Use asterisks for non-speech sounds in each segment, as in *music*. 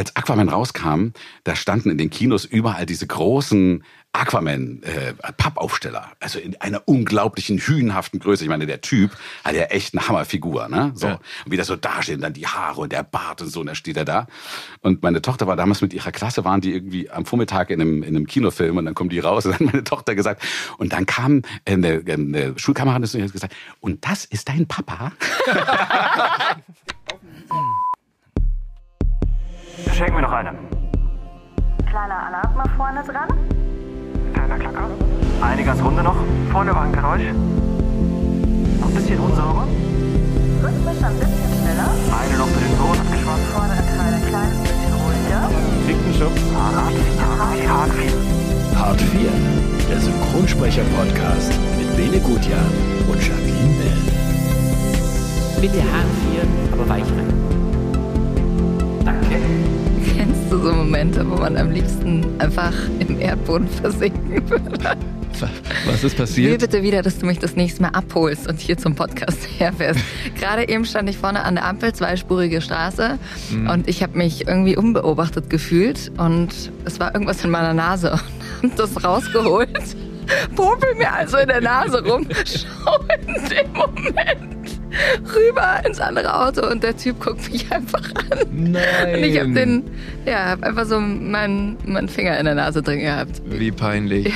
als Aquaman rauskam, da standen in den Kinos überall diese großen Aquaman äh, Pappaufsteller, also in einer unglaublichen hünenhaften Größe. Ich meine, der Typ hat ja echt eine Hammerfigur, ne? So Ja. und wie das so dasteht, und dann die Haare und der Bart und so, und da steht er da. Und meine Tochter war damals mit ihrer Klasse, waren die irgendwie am Vormittag in einem, in einem Kinofilm und dann kommen die raus und dann hat meine Tochter gesagt und dann kam äh, eine, eine Schulkameradin und hat gesagt, und das ist dein Papa? *laughs* *laughs* Schenk mir noch eine. Kleiner Alarm mal vorne dran. Kleiner Klacker. Eine ganz runde noch. Vorne war ein Geräusch. Noch ein bisschen unsauber. Rhythmisch ein bisschen schneller. Eine noch für den Sohn abgeschwommen. Vordere Teil ein kleines bisschen ruhiger. Hart 4. Hart 4. Part 4, der Synchronsprecher-Podcast mit Bene Gutjahr und Jacqueline Bell. Bitte Haare frieren, aber weich rein. Du so Momente, wo man am liebsten einfach im Erdboden *laughs* versinken würde? Was ist Ich will passiert? bitte wieder, dass du mich das nächste Mal abholst und hier zum Podcast *laughs* herfährst. Gerade eben stand ich vorne an der Ampel, zweispurige Straße, und ich habe mich irgendwie unbeobachtet gefühlt und es war irgendwas in meiner Nase *laughs* und hab das rausgeholt. Popel mir also in der Nase rum, schau in dem Moment rüber ins andere Auto und der Typ guckt mich einfach an. Nein. Und ich habe den, ja, hab einfach so meinen meinen Finger in der Nase drin gehabt. Wie peinlich.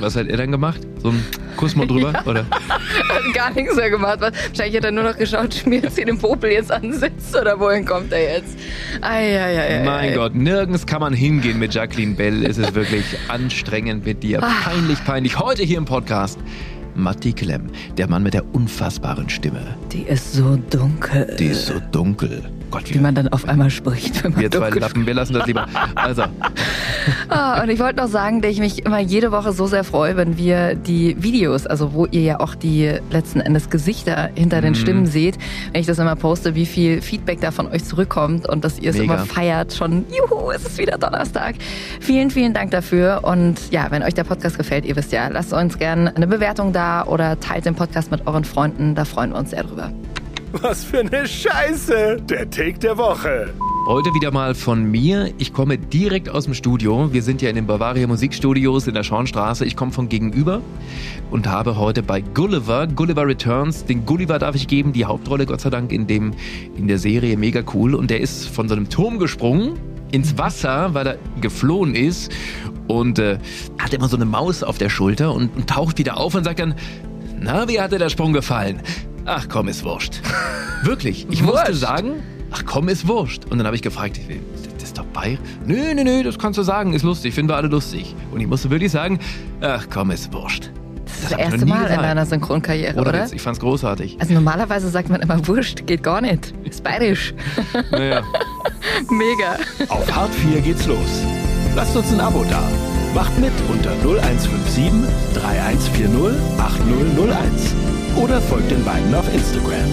Was hat er dann gemacht? So ein Kuss mal drüber? Oder? *laughs* Hat gar nichts mehr gemacht. Wahrscheinlich hat er nur noch geschaut, schmiert sie den Popel jetzt an den Sitz oder wohin kommt er jetzt? Eieiei. Mein Gott, nirgends kann man hingehen mit Jacqueline Bell. Es ist wirklich anstrengend mit dir. Peinlich, peinlich. Heute hier im Podcast. Matti Klemm, der Mann mit der unfassbaren Stimme. Die ist so dunkel. Die ist so dunkel. Gott, wie man dann auf einmal spricht, wenn man wir zwei Lappen, wir lassen das lieber. *laughs* Also, Ah, und ich wollte noch sagen, dass ich mich immer jede Woche so sehr freue, wenn wir die Videos, also wo ihr ja auch die letzten Endes Gesichter hinter Mhm. den Stimmen seht, wenn ich das immer poste, wie viel Feedback da von euch zurückkommt und dass ihr es Mega. immer feiert. Schon, juhu, es ist wieder Donnerstag. Vielen, vielen Dank dafür. Und ja, wenn euch der Podcast gefällt, ihr wisst ja, lasst uns gerne eine Bewertung da oder teilt den Podcast mit euren Freunden. Da freuen wir uns sehr drüber. Was für eine Scheiße! Der Take der Woche. heute wieder mal von mir. Ich komme direkt aus dem Studio. Wir sind ja in den Bavaria Musikstudios in der Schornstraße. Ich komme von gegenüber und habe heute bei Gulliver, Gulliver Returns, den Gulliver darf ich geben, die Hauptrolle Gott sei Dank in, dem, in der Serie mega cool. Und der ist von so einem Turm gesprungen ins Wasser, weil er geflohen ist und äh, hat immer so eine Maus auf der Schulter und, und taucht wieder auf und sagt dann, na, wie hat dir der Sprung gefallen? Ach komm, ist wurscht. *laughs* Wirklich, ich musste Wurscht? sagen, ach komm, ist wurscht. Und dann habe ich gefragt, das ist doch Bayer. Nö, nö, nö, das kannst du sagen, ist lustig, finden wir alle lustig. Und ich musste wirklich sagen, ach komm, ist wurscht. Das ist das erste Mal in gesagt. deiner Synchronkarriere, Oder, oder? Witz, ich fand's großartig. Also normalerweise sagt man immer wurscht, geht gar nicht. Ist bayerisch. *laughs* Naja. Mega. Auf Hart 4 geht's los. Lasst uns ein Abo da. Macht mit unter 0157 3140 8001. Oder folgt den beiden auf Instagram.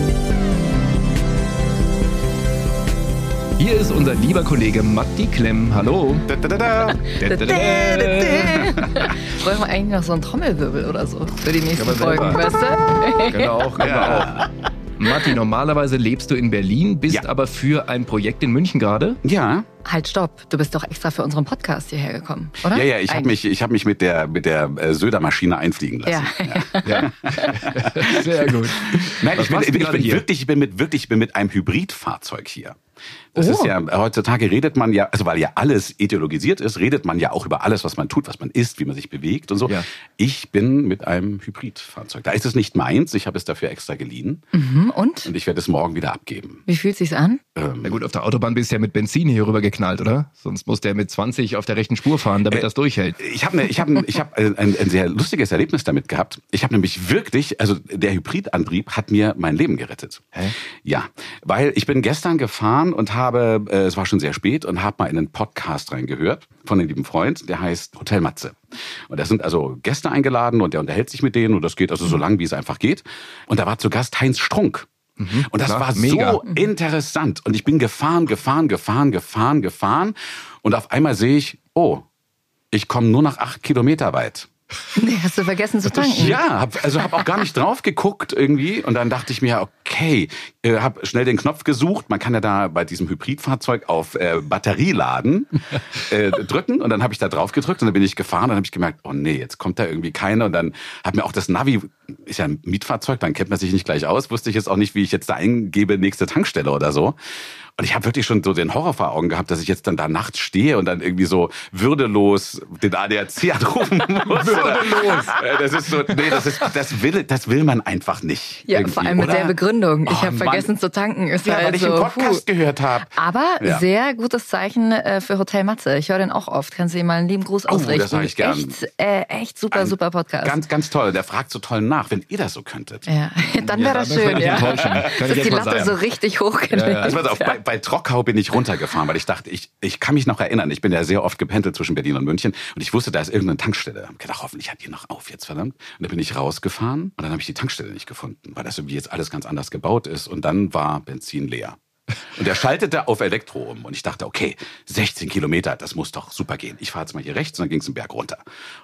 Hier ist unser lieber Kollege Matti Klemm. Hallo. Wollen wir eigentlich noch so einen Trommelwirbel oder so für die nächsten. Folgen, weißt du? Genau auch, können wir auch. Matti, normalerweise lebst du in Berlin, bist Ja. aber für ein Projekt in München gerade. Ja, Halt, stopp. Du bist doch extra für unseren Podcast hierher gekommen, oder? ja, ja, ich habe mich, ich hab mich mit der, mit der äh, Söder-Maschine einfliegen lassen. Ja. Ja. *laughs* Sehr gut. Nein, ich bin, ich bin hier? wirklich, ich bin mit wirklich, ich bin mit einem Hybridfahrzeug hier. Das Oh. ist ja, heutzutage redet man ja, also weil ja alles ideologisiert ist, redet man ja auch über alles, was man tut, was man isst, wie man sich bewegt und so. Ja. Ich bin mit einem Hybridfahrzeug. Da ist es nicht meins, ich habe es dafür extra geliehen Hm, Und? und ich werde es morgen wieder abgeben. Wie fühlt sich's an? Ähm, Na gut, auf der Autobahn bist du ja mit Benzin hier rüber geknallt, oder? Sonst muss der mit 20 auf der rechten Spur fahren, damit Äh, das durchhält. Ich habe ne, ich hab, ich hab ein, ein, ein sehr lustiges Erlebnis damit gehabt. Ich habe nämlich wirklich, also der Hybridantrieb hat mir mein Leben gerettet. Hä? Ja, weil ich bin gestern gefahren und habe, äh, es war schon sehr spät und habe mal in einen Podcast reingehört von einem lieben Freund, der heißt Hotel Matze. Und da sind also Gäste eingeladen und der unterhält sich mit denen und das geht also so lang, wie es einfach geht. Und da war zu Gast Heinz Strunk. Und das klar, war mega. so interessant. Und ich bin gefahren, gefahren, gefahren, gefahren, gefahren. Und auf einmal sehe ich, oh, ich komme nur noch acht Kilometer weit. Nee, hast du vergessen zu tanken? Ja, hab, also habe auch gar nicht drauf geguckt irgendwie und dann dachte ich mir, okay, äh, habe schnell den Knopf gesucht. Man kann ja da bei diesem Hybridfahrzeug auf äh, Batterie laden *laughs* äh, drücken und dann habe ich da drauf gedrückt und dann bin ich gefahren und dann habe ich gemerkt, oh nee, jetzt kommt da irgendwie keiner und dann hat mir auch das Navi ist ja ein Mietfahrzeug, dann kennt man sich nicht gleich aus, wusste ich jetzt auch nicht, wie ich jetzt da eingebe nächste Tankstelle oder so. Und ich habe wirklich schon so den Horror vor Augen gehabt, dass ich jetzt dann da nachts stehe und dann irgendwie so würdelos den ADAC *laughs* anrufen *laughs* muss. würdelos. Das ist so, nee, das ist, das will, das will man einfach nicht. Ja, vor allem mit oder? der Begründung. Ich Oh, habe vergessen zu tanken. Ist Ja, halt weil ich so, einen Podcast puh. gehört habe. Aber Ja. sehr gutes Zeichen äh, für Hotel Matze. Ich höre den auch oft. Kannst du ihm mal einen lieben Gruß Oh, das ausrichten. sag ich gern. Echt, äh, echt super, Ein super Podcast. Ganz, ganz toll. Der fragt so toll nach, wenn ihr das so könntet. ja, *laughs* dann wäre das das schön. Ja. Kann Dass ich jetzt die Latte sagen. so richtig hochgelegt. Ja, ja. Also pass auf, bei, bei Trockau bin ich runtergefahren, weil ich dachte, ich, ich kann mich noch erinnern, ich bin ja sehr oft gependelt zwischen Berlin und München und ich wusste, da ist irgendeine Tankstelle. Hab gedacht, hoffentlich hat die noch auf jetzt, verdammt. Und dann bin ich rausgefahren und dann habe ich die Tankstelle nicht gefunden, weil das irgendwie jetzt alles ganz anders gebaut ist und dann war Benzin leer. Und er schaltete auf Elektro um und ich dachte, okay, 16 Kilometer, das muss doch super gehen. Ich fahre jetzt mal hier rechts und dann ging es einen Berg runter.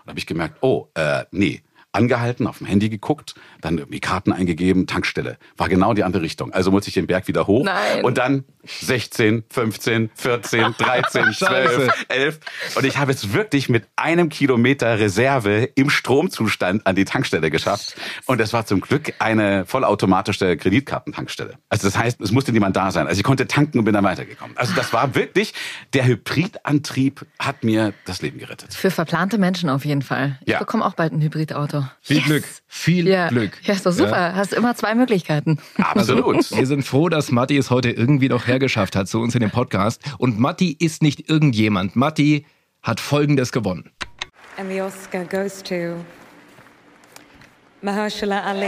Und habe ich gemerkt, oh, äh, nee, angehalten, auf dem Handy geguckt, dann irgendwie Karten eingegeben, Tankstelle. War genau die andere Richtung. Also musste ich den Berg wieder hoch. Nein. Und dann 16, 15, 14, 13, 12, Scheiße. 11. Und ich habe es wirklich mit einem Kilometer Reserve im Stromzustand an die Tankstelle geschafft. Und es war zum Glück eine vollautomatische Kreditkartentankstelle. Also das heißt, es musste niemand da sein. Also ich konnte tanken und bin dann weitergekommen. Also das war wirklich, der Hybridantrieb hat mir das Leben gerettet. Für verplante Menschen auf jeden Fall. Ich Ja. bekomme auch bald ein Hybridauto. Viel Yes. Glück. Viel Ja. Glück. Ja, ist doch super. Hast immer zwei Möglichkeiten. Absolut. *laughs* Wir sind froh, dass Matti es heute irgendwie noch hergeschafft hat zu uns in dem Podcast. Und Matti ist nicht irgendjemand. Matti hat Folgendes gewonnen. And the Oscar goes to Mahershala Ali.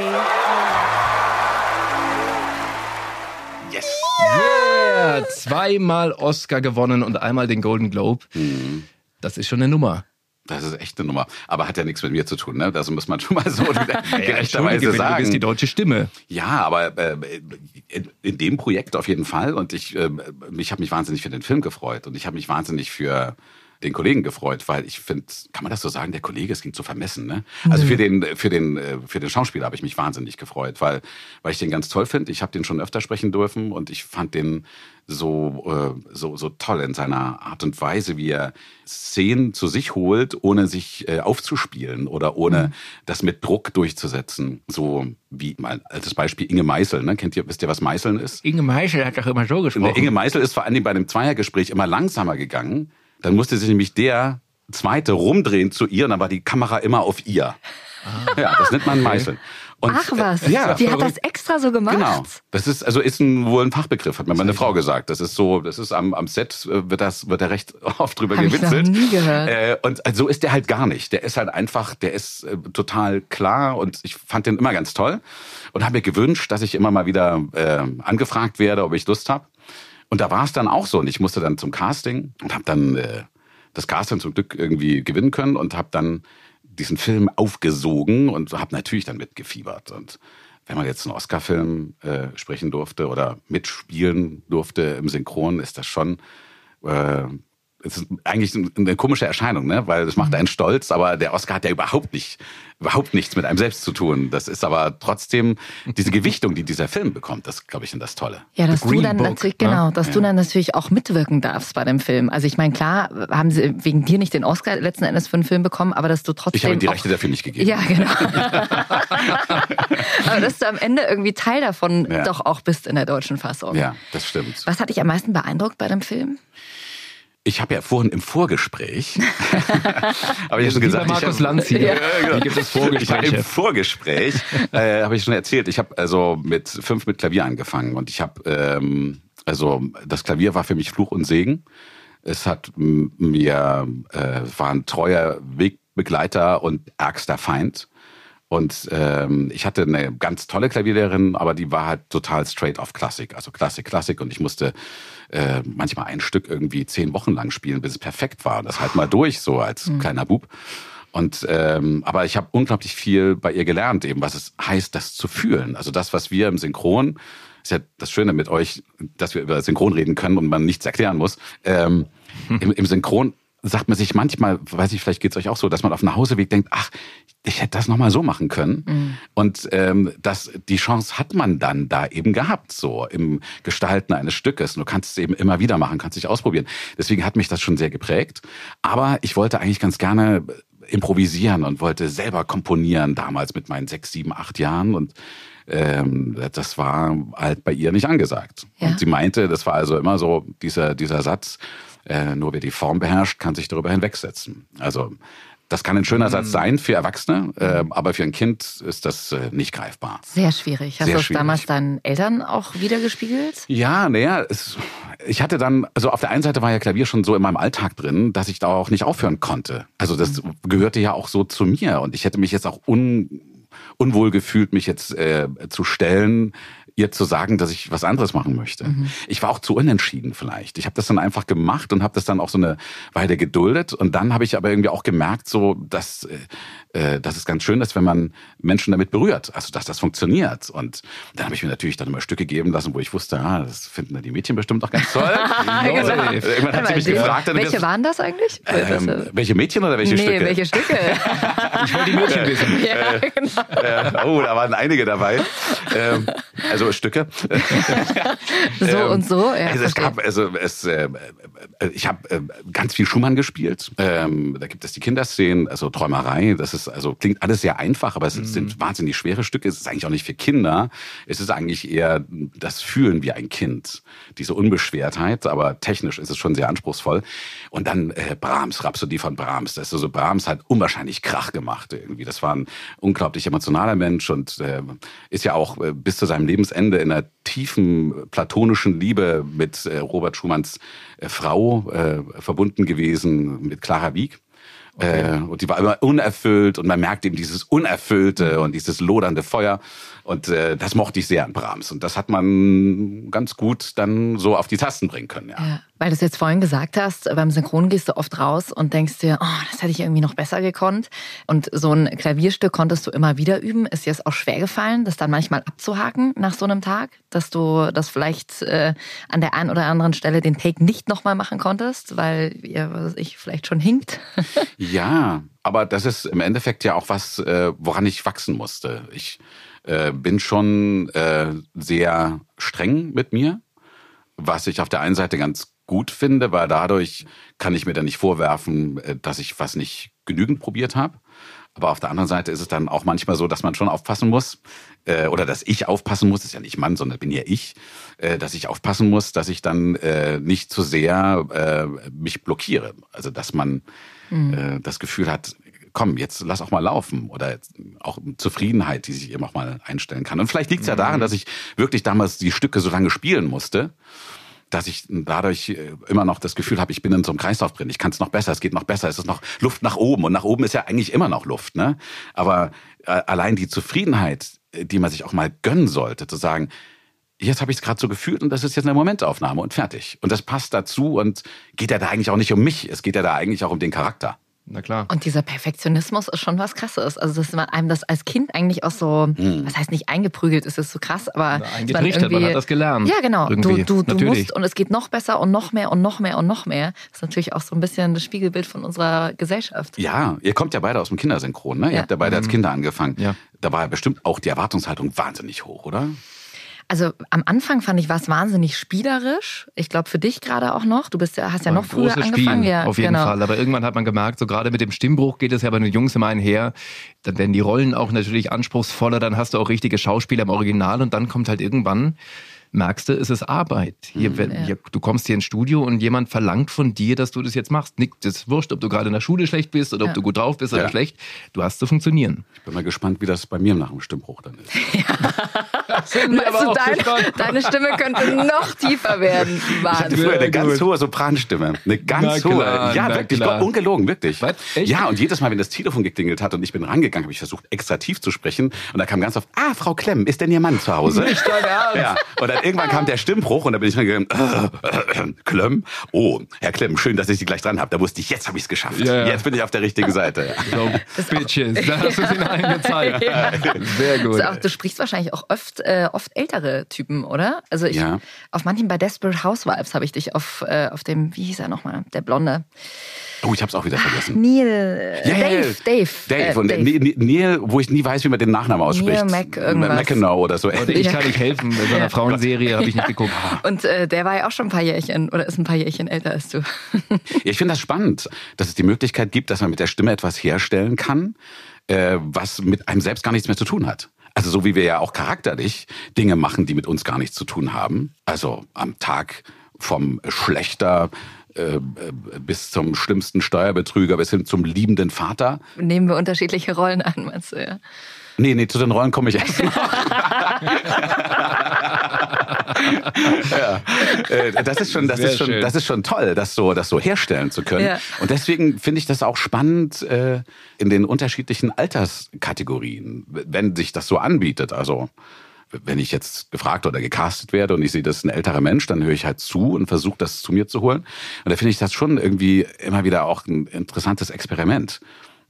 Yes. Yeah, zweimal Oscar gewonnen und einmal den Golden Globe. Das ist schon eine Nummer. Das ist echt eine Nummer. Aber hat ja nichts mit mir zu tun, ne? Das muss man schon mal so *laughs* *laughs* gerechterweise du bist sagen. die deutsche Stimme. Ja, aber äh, in, in dem Projekt auf jeden Fall. Und ich, äh, ich habe mich wahnsinnig für den Film gefreut und ich habe mich wahnsinnig für den Kollegen gefreut, weil ich finde, kann man das so sagen, der Kollege, es ging zu vermessen, ne? Also für den, für den, äh, für den Schauspieler habe ich mich wahnsinnig gefreut, weil, weil ich den ganz toll finde. Ich habe den schon öfter sprechen dürfen und ich fand den so, äh, so, so toll in seiner Art und Weise, wie er Szenen zu sich holt, ohne sich äh, aufzuspielen oder ohne das mit Druck durchzusetzen. So wie mal als Beispiel Inge Meißel, ne? Kennt ihr, wisst ihr, was Meißeln ist? Inge Meischel hat doch immer so gesprochen. Der Inge Meißel ist vor allem bei einem Zweiergespräch immer langsamer gegangen. Dann musste sich nämlich der Zweite rumdrehen zu ihr und dann war die Kamera immer auf ihr. Ja, das nennt man Meißeln. Und, Ach was, äh, ja, die hat das extra so gemacht. Genau. Das ist also ist ein, wohl ein Fachbegriff, hat mir meine Frau gesagt. Das ist so, das ist am, am Set äh, wird das wird da recht *laughs* oft drüber Hab ich noch gewitzelt. nie gehört. Äh, und so ist der halt gar nicht. Der ist halt einfach, der ist äh, total klar und ich fand den immer ganz toll und habe mir gewünscht, dass ich immer mal wieder äh, angefragt werde, ob ich Lust habe. Und da war es dann auch so und ich musste dann zum Casting und habe dann äh, das Casting zum Glück irgendwie gewinnen können und habe dann diesen Film aufgesogen und habe natürlich dann mitgefiebert. Und wenn man jetzt einen Oscar-Film äh, sprechen durfte oder mitspielen durfte im Synchron, ist das schon äh, es ist eigentlich eine komische Erscheinung, ne? weil das macht einen stolz, aber der Oscar hat ja überhaupt nicht, überhaupt nichts mit einem selbst zu tun. Das ist aber trotzdem diese Gewichtung, die dieser Film bekommt, das glaube ich sind das Tolle. Ja, dass du dann Book, natürlich, ne? genau, dass du dann natürlich auch mitwirken darfst bei dem Film. Also ich meine, klar, haben sie wegen dir nicht den Oscar letzten Endes für den Film bekommen, aber dass du trotzdem. Ich habe ihm die auch- Rechte dafür nicht gegeben. Ja, genau. *laughs* aber dass du am Ende irgendwie Teil davon Ja. doch auch bist in der deutschen Fassung. ja, das stimmt. Was hat dich am meisten beeindruckt bei dem Film? Ich habe ja vorhin im Vorgespräch, *laughs* habe ich ja schon gesagt, Markus ich hab, Lanz hier. Ja. Hier gibt es Vorgespräche. Im Vorgespräch *laughs* äh, habe ich schon erzählt, ich habe also mit fünf mit Klavier angefangen und ich habe ähm, also das Klavier war für mich Fluch und Segen. Es hat mir äh, war ein treuer Wegbegleiter und ärgster Feind. Und ähm, ich hatte eine ganz tolle Klavierlehrerin, aber die war halt total straight auf Klassik, also Klassik, Klassik. Und ich musste äh, manchmal ein Stück irgendwie zehn Wochen lang spielen, bis es perfekt war. Und das halt mal durch, so als kleiner Bub. Und ähm, aber ich habe unglaublich viel bei ihr gelernt, eben was es heißt, das zu fühlen. Also das, was wir im Synchron, ist ja das Schöne mit euch, dass wir über Synchron reden können und man nichts erklären muss. Ähm, im, Im Synchron sagt man sich manchmal, weiß ich, vielleicht geht's euch auch so, dass man auf dem Nachhauseweg denkt, ach, ich hätte das nochmal so machen können. Mhm. Und ähm, das, die Chance hat man dann da eben gehabt, so im Gestalten eines Stückes. Und du kannst es eben immer wieder machen, kannst dich ausprobieren. Deswegen hat mich das schon sehr geprägt. Aber ich wollte eigentlich ganz gerne improvisieren und wollte selber komponieren damals mit meinen sechs, sieben, acht Jahren und ähm, das war halt bei ihr nicht angesagt. Ja. Und sie meinte, das war also immer so dieser, dieser Satz, äh, nur wer die Form beherrscht, kann sich darüber hinwegsetzen. Also das kann ein schöner Satz sein für Erwachsene, äh, aber für ein Kind ist das äh, nicht greifbar. Sehr schwierig. Hast Sehr du das schwierig. damals deinen Eltern auch wiedergespiegelt? Ja, naja, ich hatte dann, also auf der einen Seite war ja Klavier schon so in meinem Alltag drin, dass ich da auch nicht aufhören konnte. Also das gehörte ja auch so zu mir und ich hätte mich jetzt auch un, unwohl gefühlt, mich jetzt äh, zu stellen, ihr zu sagen, dass ich was anderes machen möchte. Ich war auch zu unentschieden vielleicht. Ich habe das dann einfach gemacht und habe das dann auch so eine Weile geduldet und dann habe ich aber irgendwie auch gemerkt, so dass äh, dass es ganz schön ist, wenn man Menschen damit berührt, also dass das funktioniert. Und dann habe ich mir natürlich dann immer Stücke geben lassen, wo ich wusste, ah, das finden die Mädchen bestimmt auch ganz toll. *laughs* genau. Irgendwann hat sie mich gefragt, dann welche das- waren das eigentlich? ähm, welche Mädchen oder welche nee, Stücke? welche Stücke? *laughs* Ich wollte die Mädchen wissen. ja, genau. Äh, oh, da waren einige dabei. Ähm, also Stücke. *laughs* So Ähm, und so. Ja, also es verstehe. gab, also es, äh, äh, ich habe äh, ganz viel Schumann gespielt. Ähm, da gibt es die Kinderszenen, also Träumerei. Das ist also klingt alles sehr einfach, aber es Mhm. sind wahnsinnig schwere Stücke. Es ist eigentlich auch nicht für Kinder. Es ist eigentlich eher das Fühlen wie ein Kind, diese Unbeschwertheit. Aber technisch ist es schon sehr anspruchsvoll. Und dann äh, Brahms, Rhapsodie von Brahms. Das ist also Brahms hat unwahrscheinlich Krach gemacht irgendwie. Das war ein unglaublich emotionaler Mensch und äh, ist ja auch äh, bis zu seinem Lebensende in einer tiefen platonischen Liebe mit äh, Robert Schumanns äh, Frau äh, verbunden gewesen, mit Clara Wieck. Äh, und die war immer unerfüllt und man merkt eben dieses Unerfüllte und dieses lodernde Feuer. Und äh, das mochte ich sehr an Brahms. Und das hat man ganz gut dann so auf die Tasten bringen können. Ja. Ja, weil du es jetzt vorhin gesagt hast, beim Synchron gehst du oft raus und denkst dir, oh, das hätte ich irgendwie noch besser gekonnt. Und so ein Klavierstück konntest du immer wieder üben. Ist dir es auch schwer gefallen, das dann manchmal abzuhaken nach so einem Tag, dass du das vielleicht äh, an der einen oder anderen Stelle den Take nicht nochmal machen konntest, weil ihr, was weiß ich, vielleicht schon hinkt? *laughs* Ja, aber das ist im Endeffekt ja auch was, äh, woran ich wachsen musste. Ich äh, bin schon äh, sehr streng mit mir, was ich auf der einen Seite ganz gut finde, weil dadurch kann ich mir dann nicht vorwerfen, äh, dass ich was nicht genügend probiert habe. Aber auf der anderen Seite ist es dann auch manchmal so, dass man schon aufpassen muss, äh, oder dass ich aufpassen muss, ist ja nicht Mann, sondern bin ja ich, äh, dass ich aufpassen muss, dass ich dann äh, nicht zu sehr äh, mich blockiere. Also dass man äh, das Gefühl hat, komm, jetzt lass auch mal laufen oder auch Zufriedenheit, die sich eben auch mal einstellen kann. Und vielleicht liegt es ja daran, dass ich wirklich damals die Stücke so lange spielen musste, dass ich dadurch äh, immer noch das Gefühl habe, ich bin in so einem Kreislauf drin. Ich kann es noch besser, es geht noch besser, es ist noch Luft nach oben. Und nach oben ist ja eigentlich immer noch Luft. Ne? Aber äh, allein die Zufriedenheit, äh, die man sich auch mal gönnen sollte, zu sagen, jetzt habe ich es gerade so gefühlt und das ist jetzt eine Momentaufnahme und fertig. Und das passt dazu und geht ja da eigentlich auch nicht um mich, es geht ja da eigentlich auch um den Charakter. Na klar. Und dieser Perfektionismus ist schon was Krasses. Also, dass man einem das als Kind eigentlich auch so, was heißt nicht eingeprügelt, ist es so krass, aber dass eingetrichtert, man hat das gelernt. Ja, genau. Du, Irgendwie. du, du musst und es geht noch besser und noch mehr und noch mehr und noch mehr. Das ist natürlich auch so ein bisschen das Spiegelbild von unserer Gesellschaft. Ja, ihr kommt ja beide aus dem Kindersynchron, ne? Ihr Ja. habt ja beide als Kinder angefangen. Ja. Da war ja bestimmt auch die Erwartungshaltung wahnsinnig hoch, oder? Also am Anfang fand ich was wahnsinnig spielerisch. Ich glaube für dich gerade auch noch. Du bist ja, hast ja noch früher angefangen. Spiel, ja, auf jeden genau. Fall. Aber irgendwann hat man gemerkt, so gerade mit dem Stimmbruch geht es ja bei den Jungs immer einher. Dann werden die Rollen auch natürlich anspruchsvoller, dann hast du auch richtige Schauspieler im Original und dann kommt halt irgendwann, merkst du, es ist Arbeit. Hier, Mhm, wenn- hier, du kommst hier ins Studio und jemand verlangt von dir, dass du das jetzt machst. Nicht, das ist wurscht, ob du gerade in der Schule schlecht bist oder Ja. ob du gut drauf bist oder Ja. schlecht. Du hast zu funktionieren. Ich bin mal gespannt, wie das bei mir nach dem Stimmbruch dann ist. Weißt du, dein, deine Stimme könnte noch tiefer werden. Ich hatte Wahnsinn. früher eine ganz hohe Sopranstimme. Eine ganz Na hohe. klar, ja, na wirklich. klar. Ungelogen, wirklich. Was? Echt? Ja, und jedes Mal, wenn das Telefon geklingelt hat und ich bin rangegangen, habe ich versucht, extra tief zu sprechen. Und da kam ganz oft, ah, Frau Klemm, ist denn Ihr Mann zu Hause? Nicht dein *laughs* Ernst? Ja. Und dann irgendwann kam der Stimmbruch und da bin ich rangegangen, äh, äh, Klemm? Oh, Herr Klemm, schön, dass ich Sie gleich dran habe. Da wusste ich, jetzt habe ich es geschafft. Ja, ja. Jetzt bin ich auf der richtigen Seite. Ja. *laughs* So, Bitches, *laughs* da hast du es ihnen allen gezeigt. Sehr gut. Also auch, du sprichst wahrscheinlich auch oft, äh, oft ältere Typen, oder? Also ich, Ja. auf manchen bei Desperate Housewives habe ich dich auf, äh, auf dem, wie hieß er nochmal, der Blonde. Oh, ich hab's auch wieder vergessen. Neil. Ja, ja, ja. Dave. Dave. Dave. äh, und Neil, Neil, wo ich nie weiß, wie man den Nachnamen ausspricht. Mac irgendwas. McEnroe oder so. Und ich kann nicht helfen, bei so einer Frauenserie habe ich nicht geguckt. *laughs* Und äh, der war ja auch schon ein paar Jährchen oder ist ein paar Jährchen älter als du. *laughs* Ich finde das spannend, dass es die Möglichkeit gibt, dass man mit der Stimme etwas herstellen kann, äh, was mit einem selbst gar nichts mehr zu tun hat. Also so wie wir ja auch charakterlich Dinge machen, die mit uns gar nichts zu tun haben. Also am Tag vom Schlechter äh, bis zum schlimmsten Steuerbetrüger bis hin zum liebenden Vater. Nehmen wir unterschiedliche Rollen an, meinst du, ja? Nee, nee, zu den Rollen komme ich erst noch. *laughs* ja. Äh, Das ist schon, das Sehr ist schon, schön. das ist schon toll, das so, das so herstellen zu können. Ja. Und deswegen finde ich das auch spannend äh, in den unterschiedlichen Alterskategorien, wenn sich das so anbietet. Also wenn ich jetzt gefragt oder gecastet werde und ich sehe, das ist ein älterer Mensch, dann höre ich halt zu und versuche das zu mir zu holen. Und da finde ich das schon irgendwie immer wieder auch ein interessantes Experiment.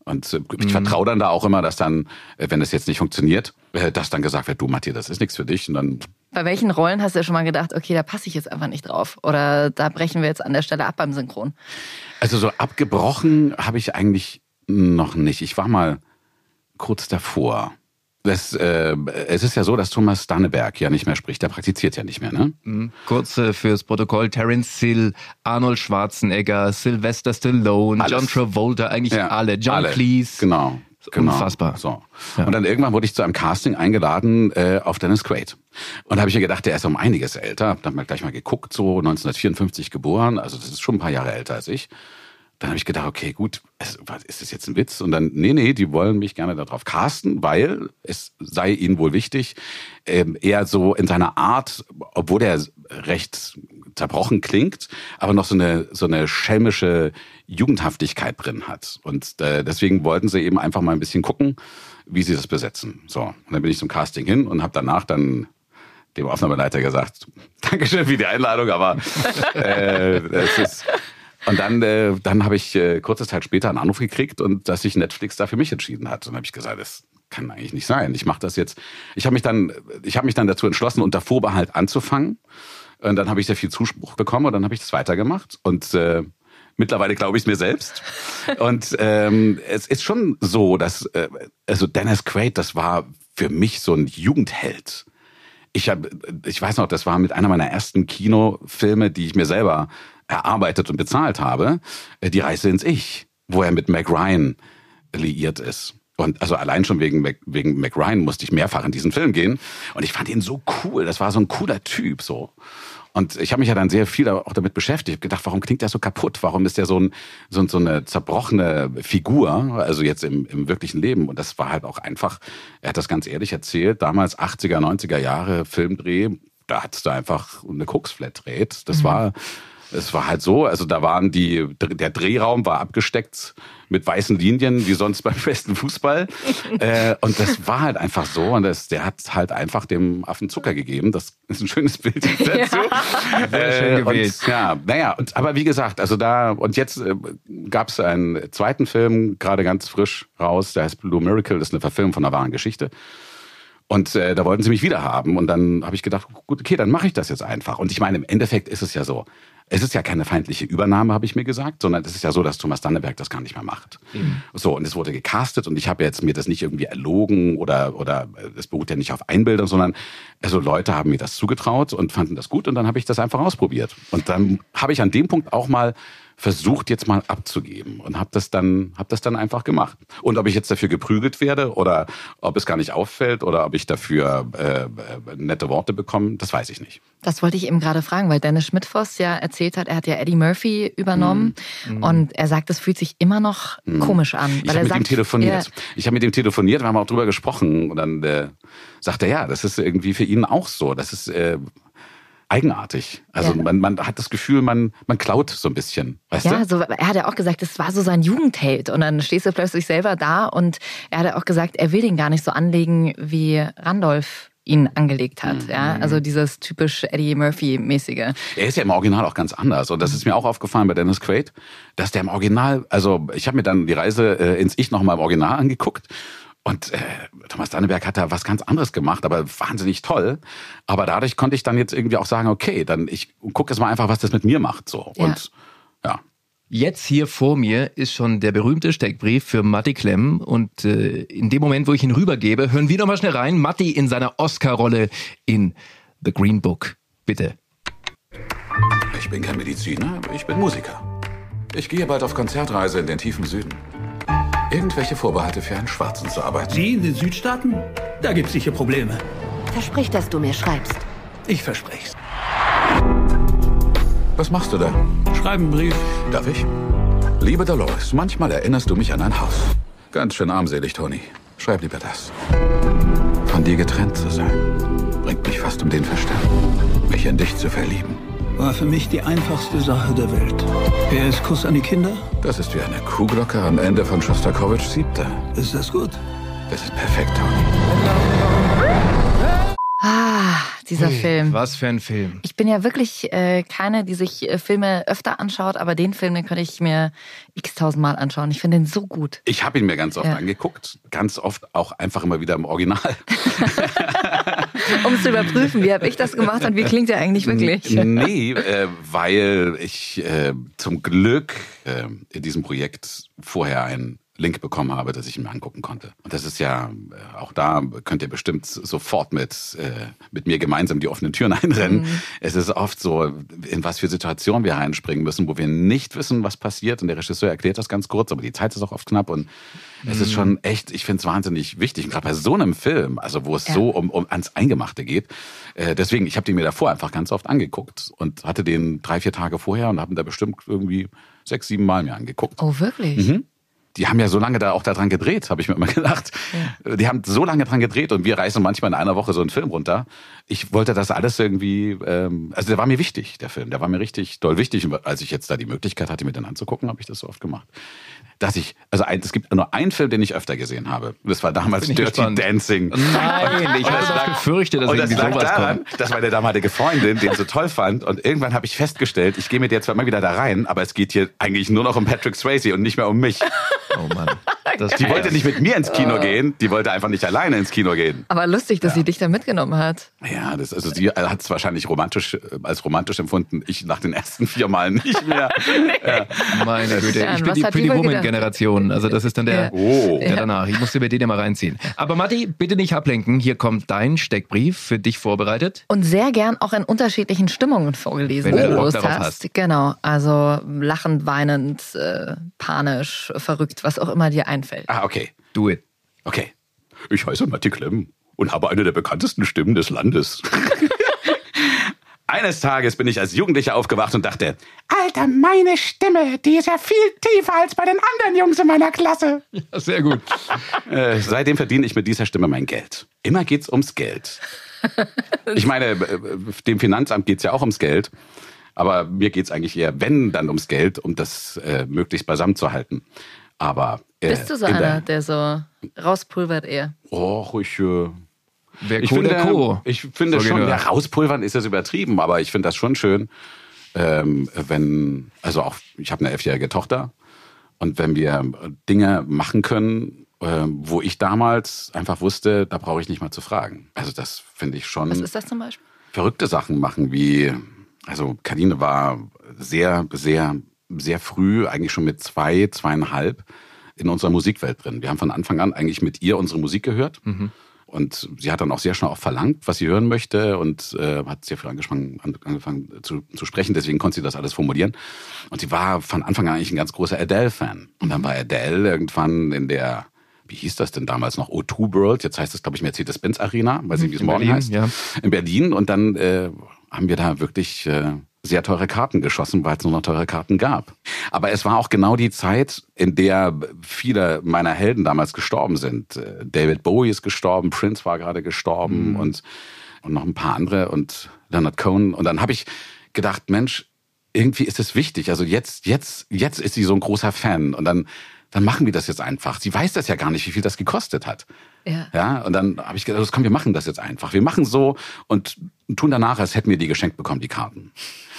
Und äh, ich vertraue dann da auch immer, dass dann, äh, wenn es jetzt nicht funktioniert, äh, dass dann gesagt wird, du Matthias, das ist nichts für dich. Und dann Bei welchen Rollen hast du schon mal gedacht, okay, da passe ich jetzt einfach nicht drauf? Oder da brechen wir jetzt an der Stelle ab beim Synchron? Also so abgebrochen habe ich eigentlich noch nicht. Ich war mal kurz davor. Das, äh, es ist ja so, dass Thomas Danneberg ja nicht mehr spricht. Der praktiziert ja nicht mehr, ne? Mhm. Kurz äh, fürs Protokoll, Terence Hill, Arnold Schwarzenegger, Sylvester Stallone, Alles. John Travolta, eigentlich Ja, alle. John alle. Cleese. Genau. genau. Unfassbar. So. Ja. Und dann irgendwann wurde ich zu einem Casting eingeladen äh, auf Dennis Quaid. Und da habe ich mir gedacht, der ist um einiges älter. Hab dann mal gleich mal geguckt, so 1954 geboren. Also das ist schon ein paar Jahre älter als ich. Dann habe ich gedacht, okay, gut, ist das jetzt ein Witz? Und dann, nee, nee, die wollen mich gerne darauf casten, weil es sei ihnen wohl wichtig, ähm, eher so in seiner Art, obwohl er recht zerbrochen klingt, aber noch so eine, so eine schelmische Jugendhaftigkeit drin hat. Und äh, deswegen wollten sie eben einfach mal ein bisschen gucken, wie sie das besetzen. So, und dann bin ich zum Casting hin und habe danach dann dem Aufnahmeleiter gesagt, *laughs* Dankeschön für die Einladung, aber äh, es ist und dann, äh, dann habe ich äh, kurze Zeit später einen Anruf gekriegt und dass sich Netflix da für mich entschieden hat. Und dann habe ich gesagt, das kann eigentlich nicht sein. Ich mache das jetzt. Ich habe mich dann, ich habe mich dann dazu entschlossen, unter Vorbehalt anzufangen. Und dann habe ich sehr viel Zuspruch bekommen und dann habe ich das weitergemacht. Und äh, mittlerweile glaube ich es mir selbst. Und ähm, es ist schon so, dass äh, also Dennis Quaid, das war für mich so ein Jugendheld ich habe, ich weiß noch, das war mit einer meiner ersten Kinofilme, die ich mir selber erarbeitet und bezahlt habe, äh, die Reise ins Ich, wo er mit Mac Ryan liiert ist. Und also allein schon wegen Mac, wegen Mac Ryan musste ich mehrfach in diesen Film gehen. Und ich fand ihn so cool. Das war so ein cooler Typ so. Und ich habe mich ja dann sehr viel auch damit beschäftigt. Ich habe gedacht, warum klingt der so kaputt? Warum ist der so, ein, so, so eine zerbrochene Figur, also jetzt im, im wirklichen Leben? Und das war halt auch einfach, er hat das ganz ehrlich erzählt, damals 80er, 90er Jahre Filmdreh, da hattest du einfach eine Koksflatrate. Das war, es war halt so, also da waren die, der Drehraum war abgesteckt mit weißen Linien, wie sonst beim *laughs* besten Fußball. äh, und das war halt einfach so. Und das, der hat halt einfach dem Affen Zucker gegeben. Das ist ein schönes Bild *laughs* dazu. Sehr schön gewählt. Und, ja, naja, und, aber wie gesagt, also da, und jetzt äh, gab es einen zweiten Film, gerade ganz frisch raus, der heißt Blue Miracle, das ist eine Verfilmung von einer wahren Geschichte. Und äh, da wollten sie mich wieder haben. Und dann habe ich gedacht, gut, okay, dann mache ich das jetzt einfach. Und ich meine, im Endeffekt ist es ja so. Es ist ja keine feindliche Übernahme, habe ich mir gesagt, sondern es ist ja so, dass Thomas Danneberg das gar nicht mehr macht. So, und es wurde gecastet und ich habe jetzt mir das nicht irgendwie erlogen oder, oder äh, es beruht ja nicht auf Einbildung, sondern also Leute haben mir das zugetraut und fanden das gut und dann habe ich das einfach ausprobiert. Und dann habe ich an dem Punkt auch mal versucht jetzt mal abzugeben und habe das dann habe das dann einfach gemacht. Und ob ich jetzt dafür geprügelt werde oder ob es gar nicht auffällt oder ob ich dafür äh, äh, nette Worte bekomme das weiß ich nicht. Das wollte ich eben gerade fragen, weil Dennis Schmidtfoss ja erzählt hat, er hat ja Eddie Murphy übernommen und er sagt, es fühlt sich immer noch komisch an. Ich habe mit ihm sagt, telefoniert. Ja, ich habe mit ihm telefoniert wir haben auch drüber gesprochen und dann äh, sagt er ja das ist irgendwie für ihn auch so. Das ist äh, eigenartig also Ja. man, man hat das Gefühl man man klaut so ein bisschen weißt ja, du so, er hat ja auch gesagt, es war so sein Jugendheld. Und dann stehst du plötzlich selber da und er hat ja auch gesagt, er will den gar nicht so anlegen, wie Randolph ihn angelegt hat. Mhm. Ja, also dieses typisch Eddie Murphy-mäßige. Er ist ja im Original auch ganz anders. Und das ist mir auch aufgefallen bei Dennis Quaid, dass der im Original, also ich habe mir dann die Reise äh, ins Ich nochmal im Original angeguckt. Und äh, Thomas Danneberg hat da was ganz anderes gemacht, aber wahnsinnig toll. Aber dadurch konnte ich dann jetzt irgendwie auch sagen, okay, dann ich gucke jetzt mal einfach, was das mit mir macht. So. Ja. Und ja. Jetzt hier vor mir ist schon der berühmte Steckbrief für Matti Klemm und äh, in dem Moment, wo ich ihn rübergebe, hören wir nochmal schnell rein. Matti in seiner Oscar-Rolle in The Green Book. Bitte. Ich bin kein Mediziner, ich bin Musiker. Ich gehe bald auf Konzertreise in den tiefen Süden. Irgendwelche Vorbehalte für einen Schwarzen zu arbeiten. Sie in den Südstaaten? Da gibt's sicher Probleme. Versprich, dass du mir schreibst. Ich verspreche es. Was machst du da? Schreib einen Brief. Darf ich? Liebe Dolores, manchmal erinnerst du mich an ein Haus. Ganz schön armselig, Tony. Schreib lieber das. Von dir getrennt zu sein, bringt mich fast um den Verstand. Mich in dich zu verlieben. War für mich die einfachste Sache der Welt. Wer ist Kuss an die Kinder? Das ist wie eine Kuhglocke am Ende von Schostakowitsch Siebter. Ist das gut? Das ist perfekt, Tony. Ah, dieser Ui, Film. Was für ein Film. Ich bin ja wirklich äh, keine, die sich äh, Filme öfter anschaut, aber den Film, den könnte ich mir x-tausendmal anschauen. Ich finde den so gut. Ich habe ihn mir ganz oft Ja. angeguckt. Ganz oft auch einfach immer wieder im Original. *laughs* *laughs* *laughs* Um zu überprüfen, wie habe ich das gemacht und wie klingt er eigentlich wirklich? Nee, äh, weil ich äh, zum Glück äh, in diesem Projekt vorher einen Link bekommen habe, dass ich ihn mir angucken konnte. Und das ist ja, äh, auch da könnt ihr bestimmt sofort mit, äh, mit mir gemeinsam die offenen Türen *laughs* einrennen. Es ist oft so, in was für Situationen wir reinspringen müssen, wo wir nicht wissen, was passiert. Und der Regisseur erklärt das ganz kurz, aber die Zeit ist auch oft knapp und es ist schon echt, ich finde es wahnsinnig wichtig. Und gerade bei so einem Film, also wo es Ja. so um, um ans Eingemachte geht. Äh, deswegen, ich habe den mir davor einfach ganz oft angeguckt und hatte den drei, vier Tage vorher und habe ihn da bestimmt irgendwie sechs, sieben Mal mir angeguckt. Oh, wirklich? Mhm. Die haben ja so lange da auch daran gedreht, habe ich mir immer *laughs* gedacht. Die haben so lange dran gedreht und wir reißen manchmal in einer Woche so einen Film runter. Ich wollte das alles irgendwie, ähm, also der war mir wichtig, der Film. Der war mir richtig doll wichtig. Und als ich jetzt da die Möglichkeit hatte, mir den anzugucken, habe ich das so oft gemacht. Dass ich, also ein, es gibt nur einen Film, den ich öfter gesehen habe. Das war damals Dirty gespannt. Dancing. Nein, ich habe das das lag- befürchtet, dass und das lag sowas daran, kommt. dass meine damalige Freundin den so toll fand. Und irgendwann habe ich festgestellt, ich gehe mit der zwar mal wieder da rein, aber es geht hier eigentlich nur noch um Patrick Swayze und nicht mehr um mich. Oh Mann. Das Die wollte nicht mit mir ins. Kino gehen, die wollte einfach nicht alleine ins Kino gehen. Aber lustig, dass sie dich da mitgenommen hat. Ja, das, also sie hat es wahrscheinlich romantisch, äh, als romantisch empfunden. Ich nach den ersten vier Malen nicht mehr. *laughs* Meine Güte, Ja, ich bin was die Pretty Woman-Generation. Also das ist dann der, Ja. Oh. der danach. Ich musste mir den ja mal reinziehen. Aber Matti, bitte nicht ablenken. Hier kommt dein Steckbrief für dich vorbereitet. Und sehr gern auch in unterschiedlichen Stimmungen vorgelesen, Wenn du wenn du Lust hast. hast. Genau, also lachend, weinend, äh, panisch, verrückt, was auch immer dir einfällt. Ah, okay. Do it. Okay. Ich heiße Matti Klemm und habe eine der bekanntesten Stimmen des Landes. *laughs* Eines Tages bin ich als Jugendlicher aufgewacht und dachte, Alter, meine Stimme, die ist ja viel tiefer als bei den anderen Jungs in meiner Klasse. Sehr gut. Äh, seitdem verdiene ich mit dieser Stimme mein Geld. Immer geht's ums Geld. *laughs* Ich meine, äh, dem Finanzamt geht's ja auch ums Geld. Aber mir geht's eigentlich eher, wenn, dann ums Geld, um das äh, möglichst beisammen zu halten. Aber äh, Bist du so in einer, Der, der so rauspulvert eher? oh, ich, äh, Wer ich Co, finde, der Co. ich finde So schon, gehört. ja, rauspulvern ist das übertrieben, aber ich finde das schon schön, ähm, wenn, also auch, ich habe eine elfjährige Tochter und wenn wir Dinge machen können, äh, wo ich damals einfach wusste, da brauche ich nicht mal zu fragen. Also das finde ich schon Was ist das zum Beispiel? verrückte Sachen machen, wie, also Kadine war sehr, sehr, sehr früh, eigentlich schon mit zwei, zweieinhalb, in unserer Musikwelt drin. Wir haben von Anfang an eigentlich mit ihr unsere Musik gehört. Und sie hat dann auch sehr schnell auch verlangt, was sie hören möchte und äh, hat sehr früh angefangen, an, angefangen zu, zu sprechen, deswegen konnte sie das alles formulieren. Und sie war von Anfang an eigentlich ein ganz großer Adele-Fan. Und dann war Adele irgendwann in der, wie hieß das denn damals noch, O2 World, jetzt heißt es, glaube ich, Mercedes-Benz Arena, weiß nicht, wie es morgen Berlin, heißt, ja. in Berlin. Und dann äh, haben wir da wirklich äh, sehr teure Karten geschossen, weil es nur noch teure Karten gab. Aber es war auch genau die Zeit, in der viele meiner Helden damals gestorben sind. Äh, David Bowie ist gestorben, Prince war gerade gestorben und, und noch ein paar andere und Leonard Cohen. Und dann habe ich gedacht, Mensch, irgendwie ist es wichtig. Also jetzt, jetzt, jetzt ist sie so ein großer Fan. Und dann, dann machen wir das jetzt einfach. Sie weiß das ja gar nicht, wie viel das gekostet hat. Ja. Ja, und dann habe ich gedacht, los, komm, wir machen das jetzt einfach. Wir machen so und tun danach, als hätten wir die geschenkt bekommen, die Karten.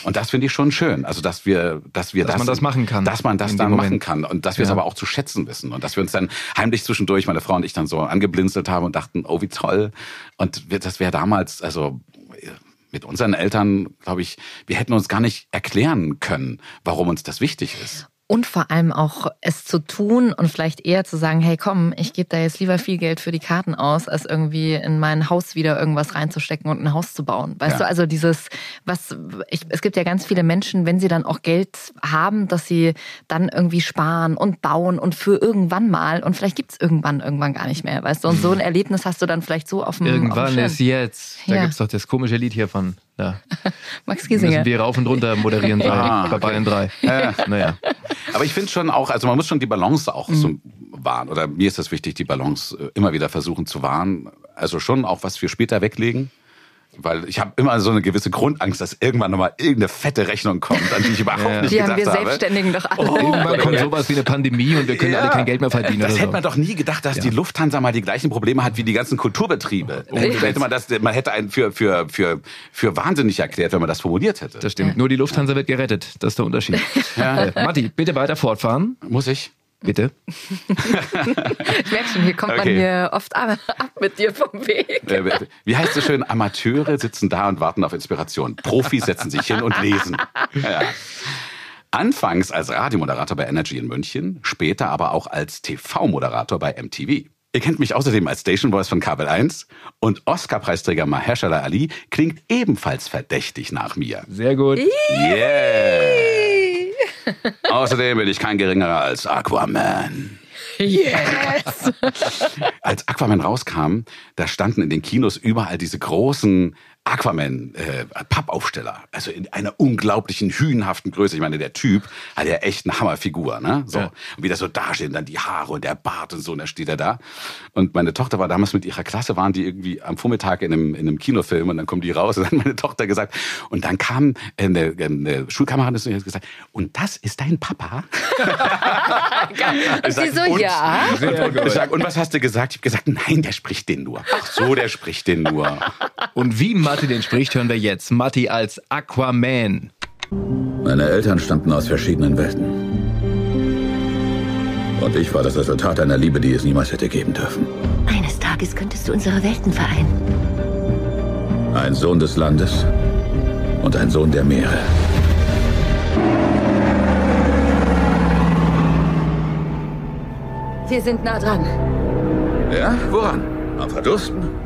Und das finde ich schon schön. Also, dass wir, dass wir Dass das, man das machen kann. Dass man das dann dem machen Moment. kann. Und dass wir es Ja. aber auch zu schätzen wissen. Und dass wir uns dann heimlich zwischendurch, meine Frau und ich, dann so angeblinzelt haben und dachten, oh, wie toll. Und wir- das wäre damals, also, mit unseren Eltern, glaube ich, wir hätten uns gar nicht erklären können, warum uns das wichtig ist. Und vor allem auch es zu tun und vielleicht eher zu sagen, hey komm, ich gebe da jetzt lieber viel Geld für die Karten aus, als irgendwie in mein Haus wieder irgendwas reinzustecken und ein Haus zu bauen. Weißt Ja. du, also dieses, was, ich, es gibt ja ganz viele Menschen, wenn sie dann auch Geld haben, dass sie dann irgendwie sparen und bauen und für irgendwann mal und vielleicht gibt's irgendwann irgendwann gar nicht mehr, weißt du. Und so ein *laughs* Erlebnis hast du dann vielleicht so auf dem, auf dem Irgendwann ist jetzt. Da Ja. gibt's doch das komische Lied hier von. Da *laughs* Max müssen Giesinger. wir rauf und runter moderieren drei. *laughs* Ah, bei Bayern drei. Naja. Aber ich finde schon auch, also man muss schon die Balance auch so wahren. Oder mir ist das wichtig, die Balance äh, immer wieder versuchen zu wahren. Also schon auch was für später weglegen. Weil ich habe immer so eine gewisse Grundangst, dass irgendwann nochmal irgendeine fette Rechnung kommt, an die ich überhaupt *laughs* Ja. nicht Die haben gedacht wir habe. Selbstständigen doch alle. Irgendwann kommt sowas wie eine Pandemie und wir können Ja. alle kein Geld mehr verdienen. Das oder hätte so. man doch nie gedacht, dass die Lufthansa mal die gleichen Probleme hat wie die ganzen Kulturbetriebe. Oh, Hätte, man, das, man hätte einen für, für, für, für wahnsinnig erklärt, wenn man das formuliert hätte. Das stimmt. Nur die Lufthansa wird gerettet. Das ist der Unterschied. Äh, Matti, bitte weiter fortfahren. Muss ich? Bitte. Ich merke schon, hier kommt man Okay. hier oft ab, ab mit dir vom Weg. Äh, Wie heißt es schön? Amateure sitzen da und warten auf Inspiration. Profis setzen sich hin und lesen. Ja. Anfangs als Radiomoderator bei Energy in München, später aber auch als TV-Moderator bei MTV. Ihr kennt mich außerdem als Station Voice von Kabel 1 und Oscar-Preisträger Mahershala Ali klingt ebenfalls verdächtig nach mir. Sehr gut. Yeah! *laughs* Außerdem bin ich kein geringerer als Aquaman. Yes! *laughs* Als Aquaman rauskam, da standen in den Kinos überall diese großen Aquaman-Pappaufsteller. also in einer unglaublichen, hünenhaften Größe. Ich meine, der Typ hat ja echt eine Hammerfigur, ne? So. Ja. Und wie der so dasteht, und dann die Haare und der Bart und so, und dann steht er da. Und meine Tochter war damals mit ihrer Klasse, waren die irgendwie am Vormittag in einem, in einem Kinofilm und dann kommen die raus und dann hat meine Tochter gesagt, und dann kam eine, eine Schulkameradin und hat gesagt, und das ist dein Papa? *laughs* Ich Sie so, und, ja. Sehr Ich sag, und was hast du gesagt? Ich habe gesagt, nein, der spricht den nur. Ach so, der spricht den nur. Und wie Matti den spricht, hören wir jetzt. Matti als Aquaman. Meine Eltern stammten aus verschiedenen Welten. Und ich war das Resultat einer Liebe, die es niemals hätte geben dürfen. Eines Tages könntest du unsere Welten vereinen. Ein Sohn des Landes und ein Sohn der Meere. Wir sind nah dran. Ja, woran? Am Verdursten?